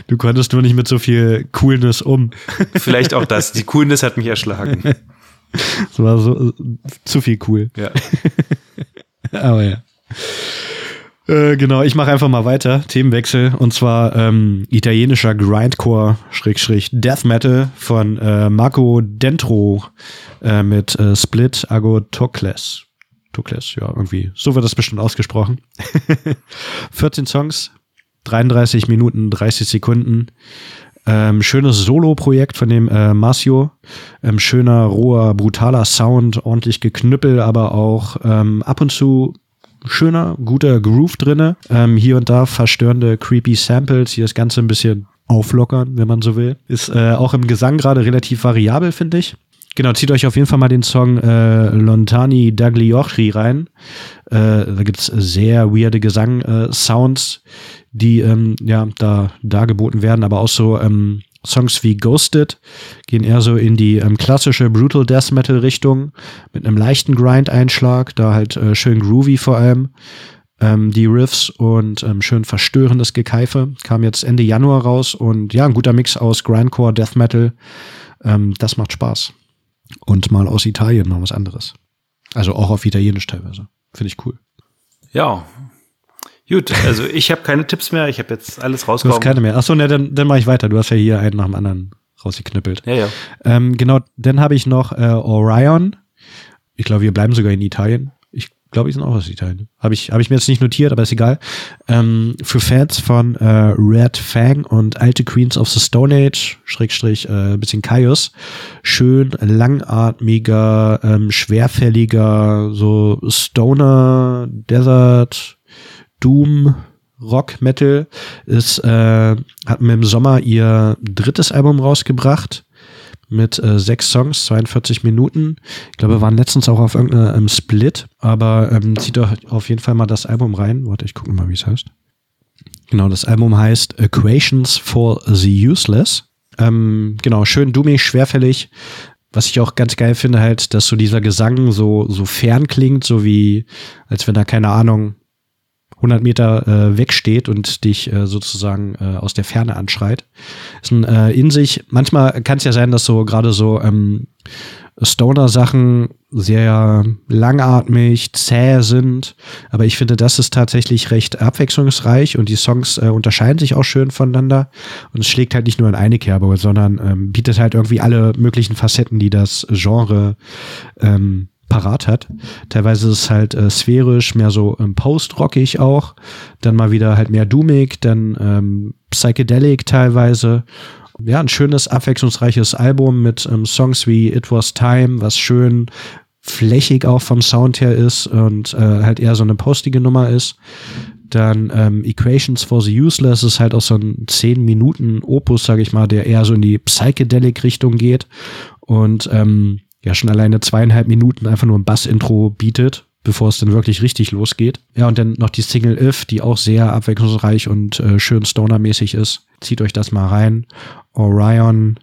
Du konntest nur nicht mit so viel Coolness um.
Vielleicht auch das. Die Coolness hat mich erschlagen.
Es war so zu viel cool.
Ja.
Aber ja. Äh, genau, ich mache einfach mal weiter. Themenwechsel. Und zwar ähm, italienischer Grindcore, Schrägstrich Death Metal von äh, Marco Dentro äh, mit äh, Split Agotokles. Tokles, ja, irgendwie. So wird das bestimmt ausgesprochen. 14 Songs, 33 Minuten, 30 Sekunden. Ähm, schönes Solo-Projekt von dem äh, Marcio. Ähm, schöner, roher, brutaler Sound, ordentlich geknüppel, aber auch ähm, ab und zu schöner, guter Groove drinne. Ähm, hier und da verstörende, creepy Samples, die das Ganze ein bisschen auflockern, wenn man so will. Ist äh, auch im Gesang gerade relativ variabel, finde ich. Genau, zieht euch auf jeden Fall mal den Song äh, Lontani Dagliocchi rein. Äh, da gibt's sehr weirde Gesang-Sounds, die ähm, ja da dargeboten werden, aber auch so ähm, Songs wie Ghosted gehen eher so in die ähm, klassische Brutal Death Metal Richtung mit einem leichten Grind-Einschlag, da halt äh, schön groovy vor allem. Ähm, die Riffs und ähm, schön verstörendes Gekeife kam jetzt Ende Januar raus und ja, ein guter Mix aus Grindcore, Death Metal. Ähm, das macht Spaß. Und mal aus Italien mal was anderes. Also auch auf Italienisch teilweise. Finde ich cool.
Ja, Gut, also ich habe keine Tipps mehr. Ich habe jetzt alles
Du hast keine mehr. Achso, ne, dann, dann mache ich weiter. Du hast ja hier einen nach dem anderen rausgeknüppelt.
Ja, ja.
Ähm, genau, dann habe ich noch äh, Orion. Ich glaube, wir bleiben sogar in Italien. Ich glaube, die sind auch aus Italien. Habe ich, hab ich mir jetzt nicht notiert, aber ist egal. Ähm, für Fans von äh, Red Fang und alte Queens of the Stone Age, Schrägstrich, äh, bisschen Kaius. Schön langatmiger, ähm, schwerfälliger, so Stoner, Desert, Doom, Rock Metal ist äh, hat mir im Sommer ihr drittes Album rausgebracht mit äh, sechs Songs, 42 Minuten. Ich glaube, wir waren letztens auch auf irgendeinem ähm, Split, aber ähm, zieht doch auf jeden Fall mal das Album rein. Warte, ich gucke mal, wie es heißt. Genau, das Album heißt Equations for the Useless. Ähm, genau, schön dummig, schwerfällig. Was ich auch ganz geil finde, halt, dass so dieser Gesang so, so fern klingt, so wie, als wenn da, keine Ahnung, 100 Meter äh, wegsteht und dich äh, sozusagen äh, aus der Ferne anschreit. Ist ein, äh, in sich, manchmal kann es ja sein, dass so gerade so ähm, Stoner-Sachen sehr langatmig, zäh sind, aber ich finde, das ist tatsächlich recht abwechslungsreich und die Songs äh, unterscheiden sich auch schön voneinander und es schlägt halt nicht nur in eine Kerbe, sondern ähm, bietet halt irgendwie alle möglichen Facetten, die das Genre ähm, parat hat. Teilweise ist es halt äh, sphärisch, mehr so ähm, post-rockig auch, dann mal wieder halt mehr doomig, dann ähm, psychedelic teilweise. Ja, ein schönes, abwechslungsreiches Album mit ähm, Songs wie It Was Time, was schön flächig auch vom Sound her ist und äh, halt eher so eine postige Nummer ist. Dann ähm, Equations for the Useless ist halt auch so ein 10 Minuten Opus, sage ich mal, der eher so in die Psychedelic-Richtung geht und ähm, ja schon alleine zweieinhalb Minuten einfach nur ein Bass-Intro bietet, bevor es dann wirklich richtig losgeht. Ja, und dann noch die Single If, die auch sehr abwechslungsreich und äh, schön stonermäßig ist. Zieht euch das mal rein. Orion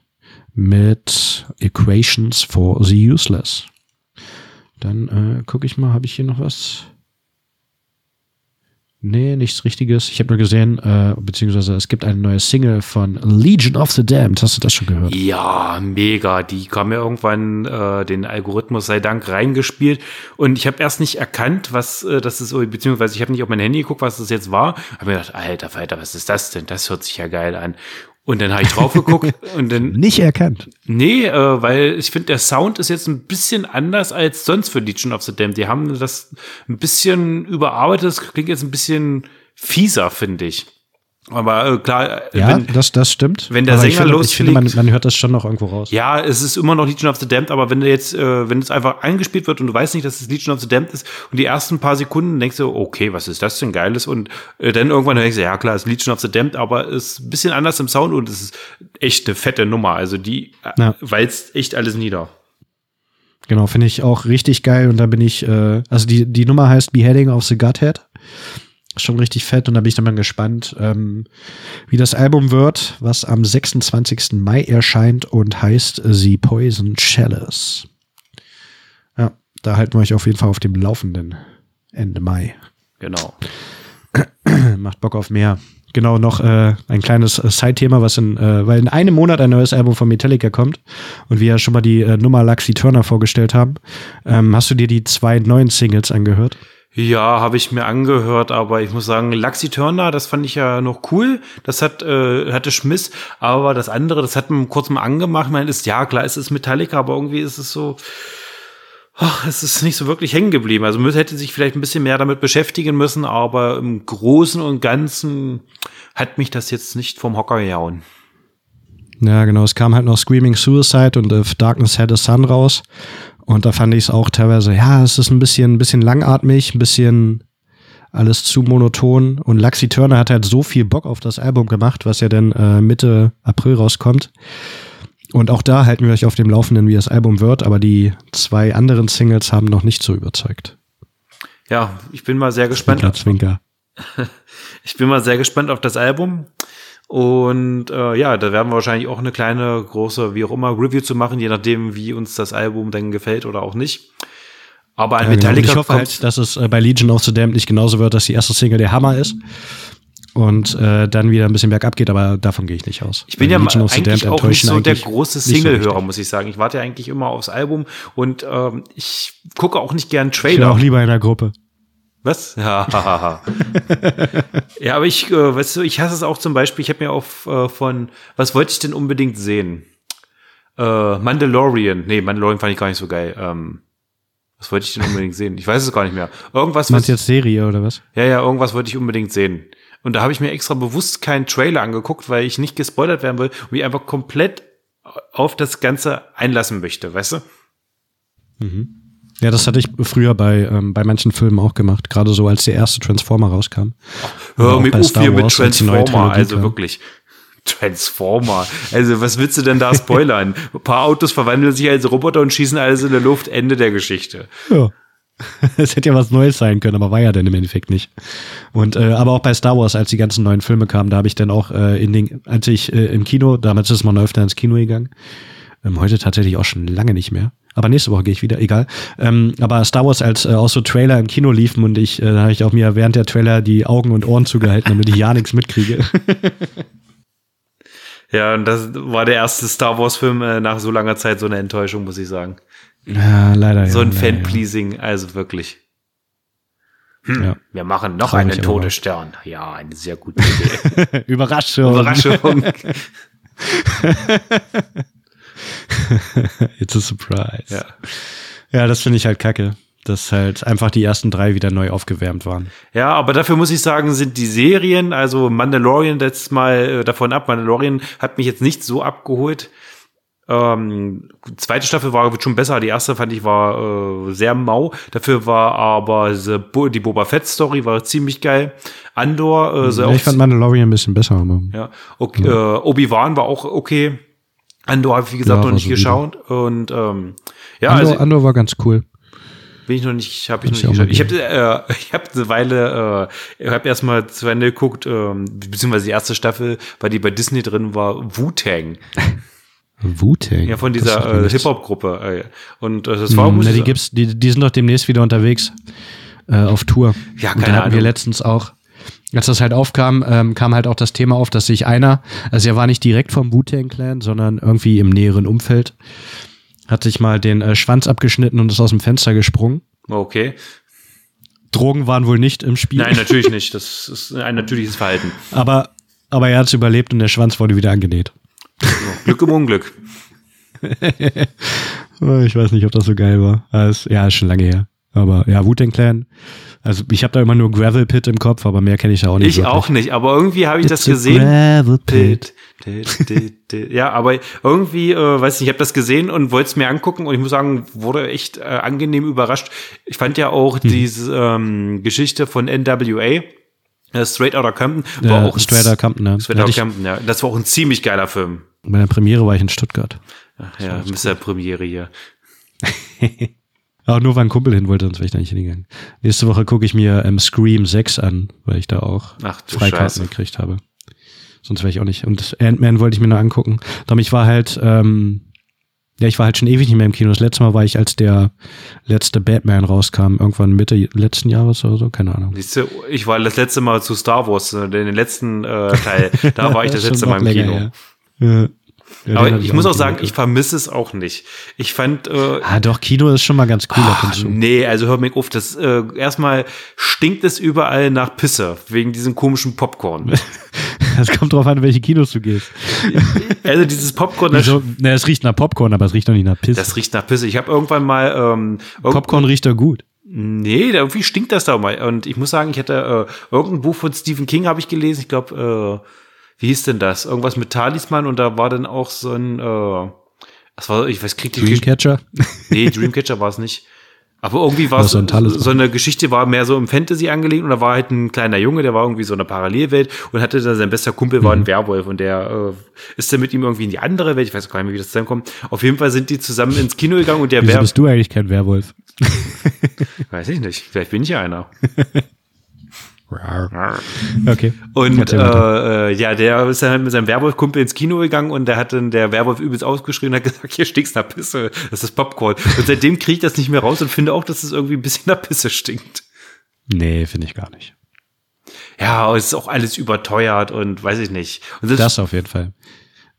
mit Equations for the Useless. Dann äh, gucke ich mal, habe ich hier noch was? Nee, nichts Richtiges. Ich habe nur gesehen, äh, beziehungsweise es gibt eine neue Single von Legion of the Damned. Hast du das schon gehört?
Ja, mega. Die kam ja irgendwann äh, den Algorithmus sei Dank reingespielt und ich habe erst nicht erkannt, was äh, das ist, beziehungsweise ich habe nicht auf mein Handy geguckt, was das jetzt war. Habe mir gedacht, alter Falter, was ist das denn? Das hört sich ja geil an. Und dann habe ich drauf geguckt und dann
Nicht erkannt.
Nee, äh, weil ich finde, der Sound ist jetzt ein bisschen anders als sonst für Legion of the Damned. Die haben das ein bisschen überarbeitet. Das klingt jetzt ein bisschen fieser, finde ich. Aber äh, klar, äh,
Ja,
wenn,
das, das stimmt.
wenn der
Aber
Sänger
finde, man, man hört das schon noch irgendwo raus.
ja, es ist immer noch Legion of the Damned, aber wenn du jetzt, äh, wenn es einfach eingespielt wird und du weißt nicht, dass es Legion of the Damned ist und die ersten paar Sekunden denkst du, okay, was ist das denn Geiles? Und äh, dann irgendwann denkst du, ja klar, es ist Legion of the Damned, aber es ist ein bisschen anders im Sound und es ist echt eine fette Nummer. Also die äh,
Ja.
walzt echt alles nieder.
Genau, finde ich auch richtig geil. Und da bin ich, äh, also die, die Nummer heißt Beheading of the Godhead. Schon richtig fett und da bin ich dann mal gespannt, ähm, wie das Album wird, was am 26. Mai erscheint und heißt The Poison Chalice. Ja, da halten wir euch auf jeden Fall auf dem Laufenden. Ende Mai.
Genau.
Macht Bock auf mehr. Genau, noch äh, ein kleines äh, Side-Thema, was in, äh, weil in einem Monat ein neues Album von Metallica kommt und wir ja schon mal die äh, Nummer Luxy Turner vorgestellt haben. Ähm, hast du dir die zwei neuen Singles angehört?
Ja, habe ich mir angehört, aber ich muss sagen, Luxy Turner, das fand ich ja noch cool. Das hat äh, hatte Schmiss, aber das andere, das hat man kurz mal angemacht. Man ist ja klar, es ist Metallica, aber irgendwie ist es so, ach, es ist nicht so wirklich hängen geblieben. Also man hätte sich vielleicht ein bisschen mehr damit beschäftigen müssen, aber im Großen und Ganzen hat mich das jetzt nicht vom Hocker gehauen.
Ja, genau. Es kam halt noch Screaming Suicide und If Darkness Had a Sun raus. Und da fand ich es auch teilweise, ja, es ist ein bisschen, ein bisschen langatmig, ein bisschen alles zu monoton. Und Luxy Turner hat halt so viel Bock auf das Album gemacht, was ja dann äh, Mitte April rauskommt. Und auch da halten wir euch auf dem Laufenden, wie das Album wird, aber die zwei anderen Singles haben noch nicht so überzeugt.
Ja, ich bin mal sehr gespannt.
Zwinker, Zwinker.
Ich bin mal sehr gespannt auf das Album. Und äh, ja, da werden wir wahrscheinlich auch eine kleine, große, wie auch immer, Review zu machen, je nachdem, wie uns das Album dann gefällt oder auch nicht. Aber an
Ja, genau.
Metallica
ich hoffe halt, dass es äh, bei Legion of the Damned nicht genauso wird, dass die erste Single der Hammer ist und äh, dann wieder ein bisschen bergab geht, aber davon gehe ich nicht aus.
ich bin ja
Legion
eigentlich auch nicht so der große
so
Single-Hörer,
richtig.
muss ich sagen. Ich warte ja eigentlich immer aufs Album und ähm, ich gucke auch nicht gern
Ich bin
Trailer.
auch lieber in der Gruppe.
Was? Ja, ja aber ich, äh, weißt du, ich hasse es auch zum Beispiel, ich habe mir auch äh, von, was wollte ich denn unbedingt sehen? Äh, Mandalorian. Nee, Mandalorian fand ich gar nicht so geil. Ähm, was wollte ich denn unbedingt sehen? Ich weiß es gar nicht mehr. Irgendwas.
Meinst du jetzt Serie oder was?
Ja, ja, irgendwas wollte ich unbedingt sehen. Und da habe ich mir extra bewusst keinen Trailer angeguckt, weil ich nicht gespoilert werden will und mich einfach komplett auf das Ganze einlassen möchte, weißt du?
Mhm. Ja, das hatte ich früher bei, ähm, bei manchen Filmen auch gemacht, gerade so als der erste Transformer rauskam.
Hör mir auf hier mit Transformer, also kam. wirklich. Transformer. Also, was willst du denn da spoilern? Ein paar Autos verwandeln sich als Roboter und schießen alles in der Luft. Ende der Geschichte.
Ja. Es hätte ja was Neues sein können, aber war ja dann im Endeffekt nicht. Und äh, aber auch bei Star Wars, als die ganzen neuen Filme kamen, da habe ich dann auch äh, in den, als ich äh, im Kino, damals ist man öfter ins Kino gegangen, ähm, heute tatsächlich auch schon lange nicht mehr. Aber nächste Woche gehe ich wieder, egal. Ähm, aber Star Wars, als äh, auch so Trailer im Kino liefen und ich, äh, da habe ich auch mir während der Trailer die Augen und Ohren zugehalten, damit ich ja nichts mitkriege.
ja, und das war der erste Star Wars-Film äh, nach so langer Zeit so eine Enttäuschung, muss ich sagen.
Ja, leider.
So ein
ja,
Fan-Pleasing, ja. also wirklich. Hm, ja. Wir machen noch Traurig einen Todesstern. Ja, eine sehr gute Idee.
Überraschung.
Überraschung.
It's a surprise.
Ja,
ja das finde ich halt kacke. Dass halt einfach die ersten drei wieder neu aufgewärmt waren.
Ja, aber dafür muss ich sagen, sind die Serien, also Mandalorian letztes Mal äh, davon ab. Mandalorian hat mich jetzt nicht so abgeholt. Ähm, zweite Staffel war schon besser. Die erste fand ich war äh, sehr mau. Dafür war aber die, die Boba Fett Story war ziemlich geil. Andor. Äh,
ich fand Mandalorian ein bisschen besser. Aber,
ja, okay, ja. Äh, Obi Wan war auch okay. Andor habe ich, wie gesagt, ja, noch nicht so geschaut. Und ähm, ja,
Andor,
also,
Andor war ganz cool.
Bin ich noch nicht, habe ich noch nicht geschaut. Ich habe äh, ich hab eine Weile, äh, ich habe erstmal zu Ende geguckt, äh, beziehungsweise die erste Staffel, weil die bei Disney drin war, Wu-Tang.
Wu-Tang?
Ja, von dieser äh, Hip-Hop-Gruppe. Äh. Und äh, das war
hm, na, die gibt's, die, die sind doch demnächst wieder unterwegs äh, auf Tour.
Ja,
keine
Und da hatten
Ahnung. wir letztens auch als das halt aufkam, ähm, kam halt auch das Thema auf, dass sich einer, also er war nicht direkt vom Wu-Tang Clan, sondern irgendwie im näheren Umfeld, hat sich mal den äh, Schwanz abgeschnitten und ist aus dem Fenster gesprungen.
Okay.
Drogen waren wohl nicht im Spiel.
Nein, natürlich nicht. Das ist ein natürliches Verhalten.
Aber, aber er hat es überlebt und der Schwanz wurde wieder angenäht.
Glück im Unglück.
ich weiß nicht, ob das so geil war. Also, ja, ist schon lange her. Aber ja, Wu-Tang Clan also ich habe da immer nur Gravel Pit im Kopf, aber mehr kenne ich ja auch nicht.
Ich wirklich. auch nicht, aber irgendwie habe ich It's das gesehen. Gravel Pit. ja, aber irgendwie, äh, weiß nicht, ich habe das gesehen und wollte es mir angucken und ich muss sagen, wurde echt äh, angenehm überrascht. Ich fand ja auch hm. diese ähm, Geschichte von NWA. Äh, Straight Outta Compton
war ja, auch Straight Outta Compton, ja.
Straight Outta Compton, ja. Das war auch ein ziemlich geiler Film.
Bei der Premiere war ich in Stuttgart.
Ach, ja, Mr. Premiere hier.
Auch nur, weil ein Kumpel hin wollte, sonst wäre ich da nicht hingegangen. Nächste Woche gucke ich mir ähm, Scream 6 an, weil ich da auch
Ach,
Freikarten gekriegt habe. Sonst wäre ich auch nicht. Und Ant-Man wollte ich mir nur angucken. Darum, ich war halt, ähm, ja, ich war halt schon ewig nicht mehr im Kino. Das letzte Mal war ich, als der letzte Batman rauskam, irgendwann Mitte letzten Jahres oder so, keine Ahnung.
Siehst du, ich war das letzte Mal zu Star Wars, äh, den letzten äh, Teil, da war ich das letzte Mal im Kino. Ja. Ja. Ja, aber ich, muss auch sagen, ich vermisse es auch nicht. Ich fand. Äh,
ah, doch, Kino ist schon mal ganz cool.
Ah, nee, also hör mir auf, das äh, erstmal stinkt es überall nach Pisse, wegen diesem komischen Popcorn.
Es kommt drauf an, welche Kinos du gehst.
Also dieses Popcorn.
Wieso? Ne, es riecht nach Popcorn, aber es riecht doch nicht nach Pisse.
Das riecht nach Pisse. Ich habe irgendwann mal. Ähm,
Popcorn riecht doch gut.
Nee, irgendwie stinkt das da mal. Und ich muss sagen, ich hätte äh, irgendein Buch von Stephen King habe ich gelesen. Ich glaube, äh, wie hieß denn das? Irgendwas mit Talisman und da war dann auch so ein, äh, das war, ich weiß, kriegt die
Dreamcatcher?
Nee, Dreamcatcher war es nicht. Aber irgendwie war es so, so eine Geschichte, war mehr so im Fantasy angelegt und da war halt ein kleiner Junge, der war irgendwie so eine Parallelwelt und hatte dann sein bester Kumpel war ein mhm. Werwolf und der äh, ist dann mit ihm irgendwie in die andere Welt, ich weiß gar nicht mehr, wie das zusammenkommt. Auf jeden Fall sind die zusammen ins Kino gegangen und der
Wieso bist du eigentlich kein Werwolf?
weiß ich nicht, vielleicht bin ich ja einer.
Okay.
Und äh, ja, der ist dann halt mit seinem Werwolf-Kumpel ins Kino gegangen und der hat dann der Werwolf übelst ausgeschrien und hat gesagt, hier stinkst nach Pisse, das ist Popcorn. Und seitdem kriege ich das nicht mehr raus und finde auch, dass es irgendwie ein bisschen nach Pisse stinkt.
Nee, finde ich gar nicht.
Ja, es ist auch alles überteuert und weiß ich nicht.
das, das auf jeden Fall.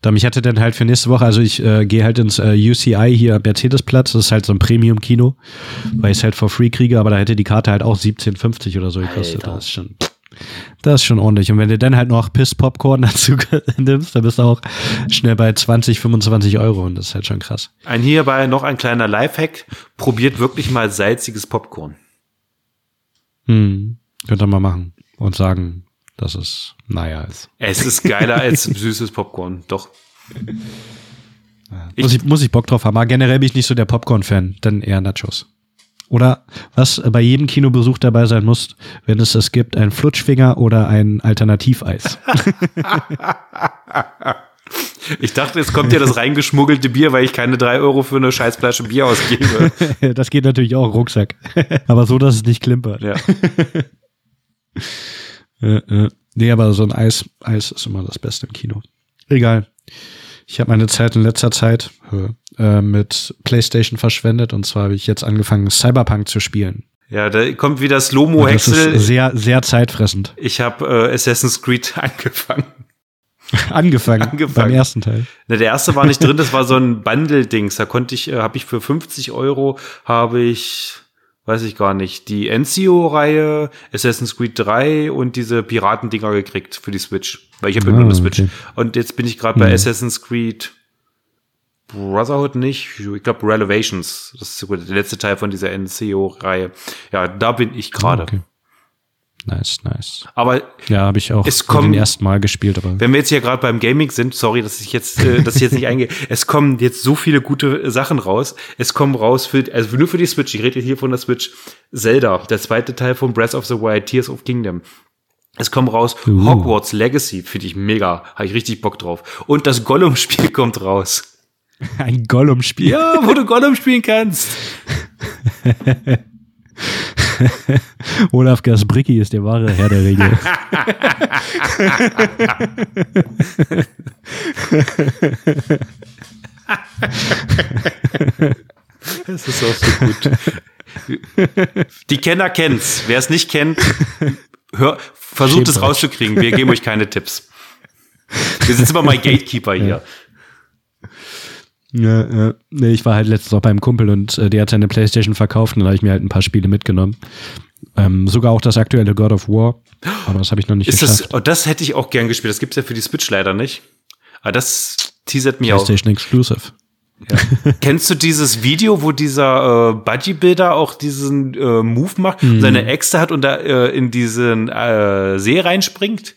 Da ich hatte dann halt für nächste Woche, also ich äh, gehe halt ins äh, UCI hier am Mercedesplatz, das ist halt so ein Premium-Kino, weil ich es halt for free kriege, aber da hätte die Karte halt auch 17,50 oder so gekostet.
Alter.
Das ist schon, das ist schon ordentlich. Und wenn du dann halt noch Piss Popcorn dazu nimmst, dann bist du auch schnell bei 20, 25 Euro und das ist halt schon krass.
Ein hierbei noch ein kleiner Lifehack. Probiert wirklich mal salziges Popcorn.
Hm, könnt ihr mal machen und sagen, dass es naja ist.
Es ist geiler als süßes Popcorn. Doch.
Ich, muss, ich, muss ich Bock drauf haben. Aber generell bin ich nicht so der Popcorn-Fan, dann eher Nachos. Oder was bei jedem Kinobesuch dabei sein muss, wenn es es gibt, ein Flutschfinger oder ein Alternativeis.
ich dachte, jetzt kommt ja das reingeschmuggelte Bier, weil ich keine drei Euro für eine Scheißflasche Bier ausgebe.
das geht natürlich auch Rucksack. Aber so, dass es nicht klimpert.
Ja.
Äh, äh. Nee, aber so ein Eis, Eis ist immer das Beste im Kino. Egal. Ich habe meine Zeit in letzter Zeit äh, mit PlayStation verschwendet und zwar habe ich jetzt angefangen, Cyberpunk zu spielen.
Ja, da kommt wieder Slomo Hexel.
Das ist sehr, sehr zeitfressend.
Ich habe äh, Assassin's Creed angefangen.
angefangen, angefangen. Beim ersten Teil.
Na, der erste war nicht drin, das war so ein Bundle-Dings. Da konnte ich, äh, habe ich für 50 Euro, habe ich weiß ich gar nicht, die NCO-Reihe, Assassin's Creed 3 und diese Piratendinger gekriegt für die Switch. Weil ich habe ja nur eine Switch. Okay. Und jetzt bin ich gerade bei mhm. Assassin's Creed Brotherhood nicht. Ich glaube Relevations. Das ist der letzte Teil von dieser NCO-Reihe. Ja, da bin ich gerade. Okay.
Nice, nice.
Aber
ja, habe ich auch
es kommen,
den ersten Mal gespielt. Aber
wenn wir jetzt hier gerade beim Gaming sind, sorry, dass ich jetzt, äh, dass ich jetzt nicht eingehe. Es kommen jetzt so viele gute Sachen raus. Es kommen raus für, also nur für die Switch. Ich rede hier von der Switch. Zelda, der zweite Teil von Breath of the Wild, Tears of Kingdom. Es kommt raus uh. Hogwarts Legacy, finde ich mega, habe ich richtig Bock drauf. Und das Gollum-Spiel kommt raus.
Ein Gollum-Spiel?
Ja, wo du Gollum spielen kannst.
Olaf Gasbricki ist der wahre Herr der Ringe.
das ist auch so gut. Die Kenner kennt's. Wer es nicht kennt, hör, versucht es rauszukriegen. Wir geben euch keine Tipps. Wir sind immer mal Gatekeeper hier. Ja.
Ja. Nee, ich war halt letztens auch beim Kumpel und äh, der hat seine Playstation verkauft und dann habe ich mir halt ein paar Spiele mitgenommen. Ähm, sogar auch das aktuelle God of War. Aber das habe ich noch nicht
ist
geschafft.
Das, oh, das hätte ich auch gern gespielt. Das gibt's ja für die Switch leider nicht. Aber das teasert mir
PlayStation auch. Exclusive.
Ja. Kennst du dieses Video, wo dieser äh, Budgie-Builder auch diesen äh, Move macht, mhm. seine Äxte hat und da äh, in diesen äh, See reinspringt?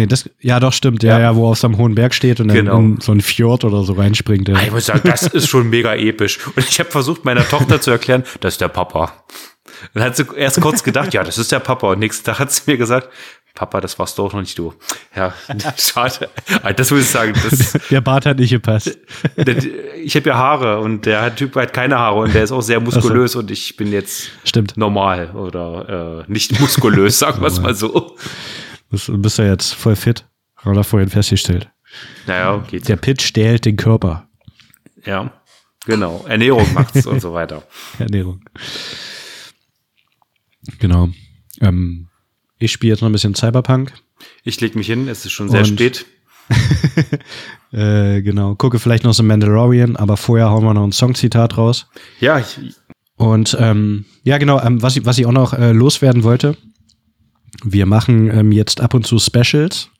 Nee, das, ja, doch, stimmt. Ja, ja, ja wo er auf so einem hohen Berg steht und dann genau. in so ein Fjord oder so reinspringt. Ja.
Ich muss sagen, das ist schon mega episch. Und ich habe versucht, meiner Tochter zu erklären, das ist der Papa. Dann hat sie erst kurz gedacht, ja, das ist der Papa. Und nächsten Tag hat sie mir gesagt, Papa, das warst doch noch nicht du. Ja, schade. Das muss ich sagen. Das,
der Bart hat nicht gepasst.
Ich habe ja Haare und der Typ hat keine Haare und der ist auch sehr muskulös so. und ich bin jetzt
Stimmt.
normal oder äh, nicht muskulös, sagen wir es mal so.
Du bist ja jetzt voll fit. Haben wir vorhin festgestellt.
Naja, geht.
Der Pitch stählt den Körper.
Ja, genau. Ernährung macht's und so weiter.
Ernährung. Genau. Ähm, ich spiele jetzt noch ein bisschen Cyberpunk.
Ich leg mich hin, es ist schon sehr und, spät.
äh, genau. Gucke vielleicht noch so Mandalorian, aber vorher hauen wir noch ein Songzitat raus.
Ja, ich,
und ähm, ja, genau, ähm, was, ich, was ich auch noch äh, loswerden wollte, wir machen ähm, jetzt ab und zu Specials.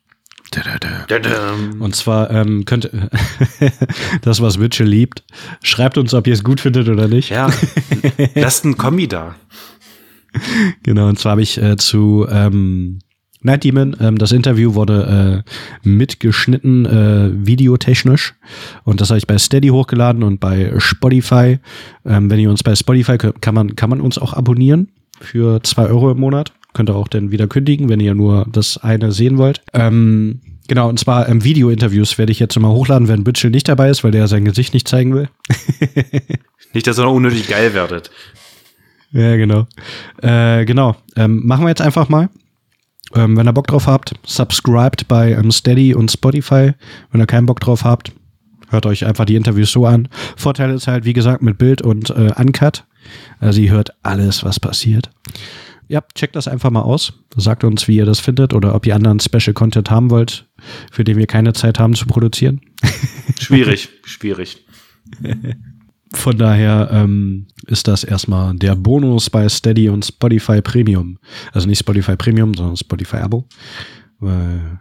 Und zwar ähm, könnt das, was Witcher liebt, schreibt uns, ob ihr es gut findet oder nicht.
Ja, lasst ein Kommi da.
Genau, und zwar habe ich äh, zu ähm, Night Demon, ähm, das Interview wurde äh, mitgeschnitten, äh, videotechnisch. Und das habe ich bei Steady hochgeladen und bei Spotify. Ähm, wenn ihr uns bei Spotify kann man, kann man uns auch abonnieren für zwei Euro im Monat. Könnt ihr auch dann wieder kündigen, wenn ihr nur das eine sehen wollt. Ähm, genau, und zwar ähm, Video-Interviews werde ich jetzt immer hochladen, wenn Bütschel nicht dabei ist, weil der sein Gesicht nicht zeigen will.
nicht, dass ihr noch unnötig geil werdet.
Ja, genau. Äh, genau. Ähm, machen wir jetzt einfach mal. Ähm, wenn ihr Bock drauf habt, subscribed bei ähm, Steady und Spotify. Wenn ihr keinen Bock drauf habt, hört euch einfach die Interviews so an. Vorteil ist halt, wie gesagt, mit Bild und äh, Uncut. Also ihr hört alles, was passiert. Ja, checkt das einfach mal aus. Sagt uns, wie ihr das findet oder ob ihr anderen Special Content haben wollt, für den wir keine Zeit haben zu produzieren.
Schwierig, schwierig.
Von daher ähm, ist das erstmal der Bonus bei Steady und Spotify Premium. Also nicht Spotify Premium, sondern Spotify Abo. Weil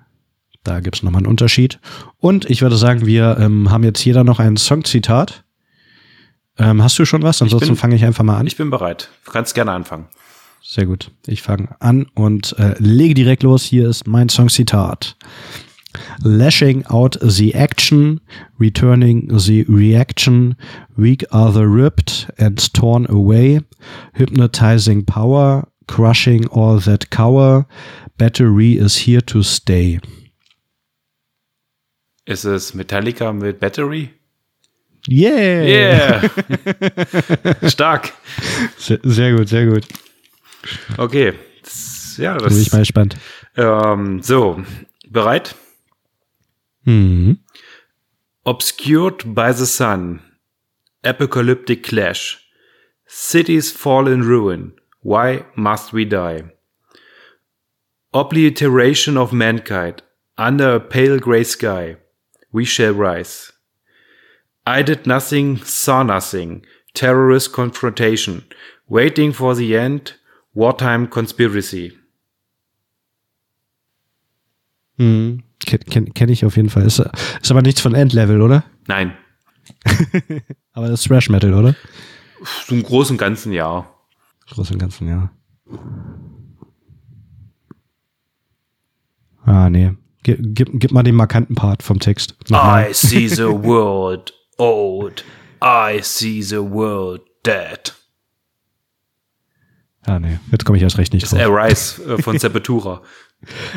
da gibt's nochmal einen Unterschied. Und ich würde sagen, wir ähm, haben jetzt jeder noch ein Songzitat. Ähm, hast du schon was? Ansonsten fange ich einfach mal an.
Ich bin bereit. Du kannst gerne anfangen.
Sehr gut. Ich fange an und äh, lege direkt los. Hier ist mein Songzitat. Lashing out the action, returning the reaction, weak are the ripped and torn away, hypnotizing power, crushing all that cower, battery is here to stay.
Ist es Metallica mit Battery?
Yeah!
Yeah! Stark.
Sehr, sehr, gut, sehr gut.
Okay. Ja, das
Bin ich mal gespannt.
Ähm, so, bereit?
Mhm.
Obscured by the sun. Apocalyptic clash. Cities fall in ruin. Why must we die? Obliteration of mankind. Under a pale grey sky. We shall rise. I did nothing, saw nothing. Terrorist confrontation. Waiting for the end. Wartime conspiracy.
Mhm. Kenne kenn, kenn ich auf jeden Fall. Ist, ist aber nichts von Endlevel, oder?
Nein.
aber das ist Thrash Metal, oder?
So im Großen Ganzen ja.
Groß und Ganzen, ja. Ah, nee. Gib, gib, gib mal den markanten Part vom Text.
I see the world old. I see the world dead.
Ah, nee. Jetzt komme ich erst recht nicht
Das ist
drauf.
Arise äh, von Sepultura.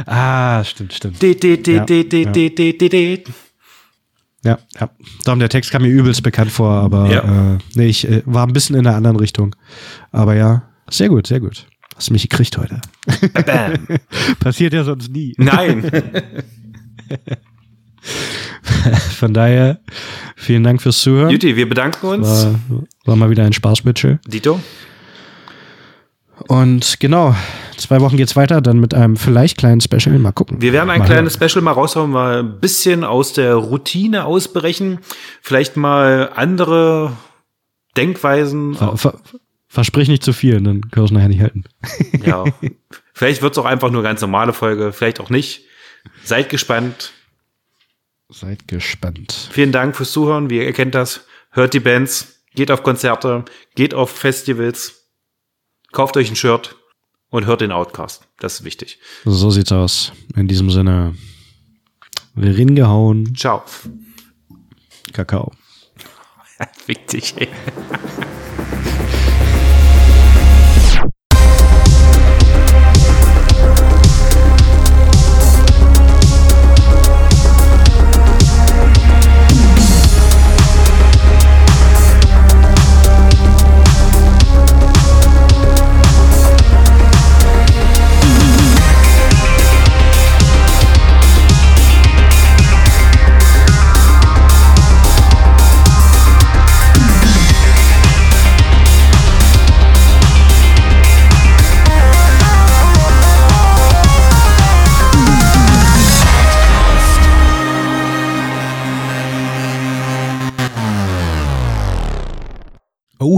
Ah, stimmt, stimmt.
Dit, dit, dit,
Ja,
dit, dit,
ja.
dit, dit.
Ja, ja. Darum, der Text kam mir übelst bekannt vor, aber
Ja.
äh, nee, ich äh, war ein bisschen in einer anderen Richtung. Aber ja, sehr gut, sehr gut. Hast mich gekriegt heute.
Bam.
Passiert ja sonst nie.
Nein.
Von daher, vielen Dank fürs Zuhören.
Juti, wir bedanken uns.
War, war mal wieder ein Spaß, Mitchell.
Dito.
Und genau, zwei Wochen geht's weiter, dann mit einem vielleicht kleinen Special. Mal gucken.
Wir werden ein
mal
kleines Special mal raushauen, mal ein bisschen aus der Routine ausbrechen. Vielleicht mal andere Denkweisen.
Ver, ver, versprich nicht zu viel, dann können wir es nachher nicht halten.
Ja. Vielleicht wird es auch einfach nur ganz normale Folge, vielleicht auch nicht. Seid gespannt.
Seid gespannt.
Vielen Dank fürs Zuhören. Wie ihr kennt das. Hört die Bands, geht auf Konzerte, geht auf Festivals, kauft euch ein Shirt und hört den Outcast. Das ist wichtig.
So sieht's aus. In diesem Sinne, ringehauen,
Ciao.
Kakao.
Wichtig, ey.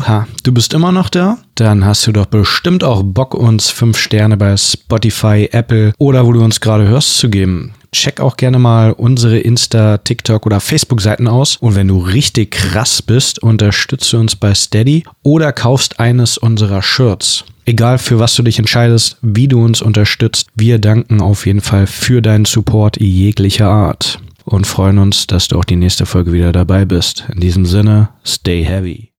Oha, du bist immer noch da? Dann hast du doch bestimmt auch Bock, uns fünf Sterne bei Spotify, Apple oder wo du uns gerade hörst zu geben. Check auch gerne mal unsere Insta, TikTok oder Facebook-Seiten aus. Und wenn du richtig krass bist, unterstütze uns bei Steady oder kaufst eines unserer Shirts. Egal für was du dich entscheidest, wie du uns unterstützt, wir danken auf jeden Fall für deinen Support jeglicher Art und freuen uns, dass du auch die nächste Folge wieder dabei bist. In diesem Sinne, stay heavy.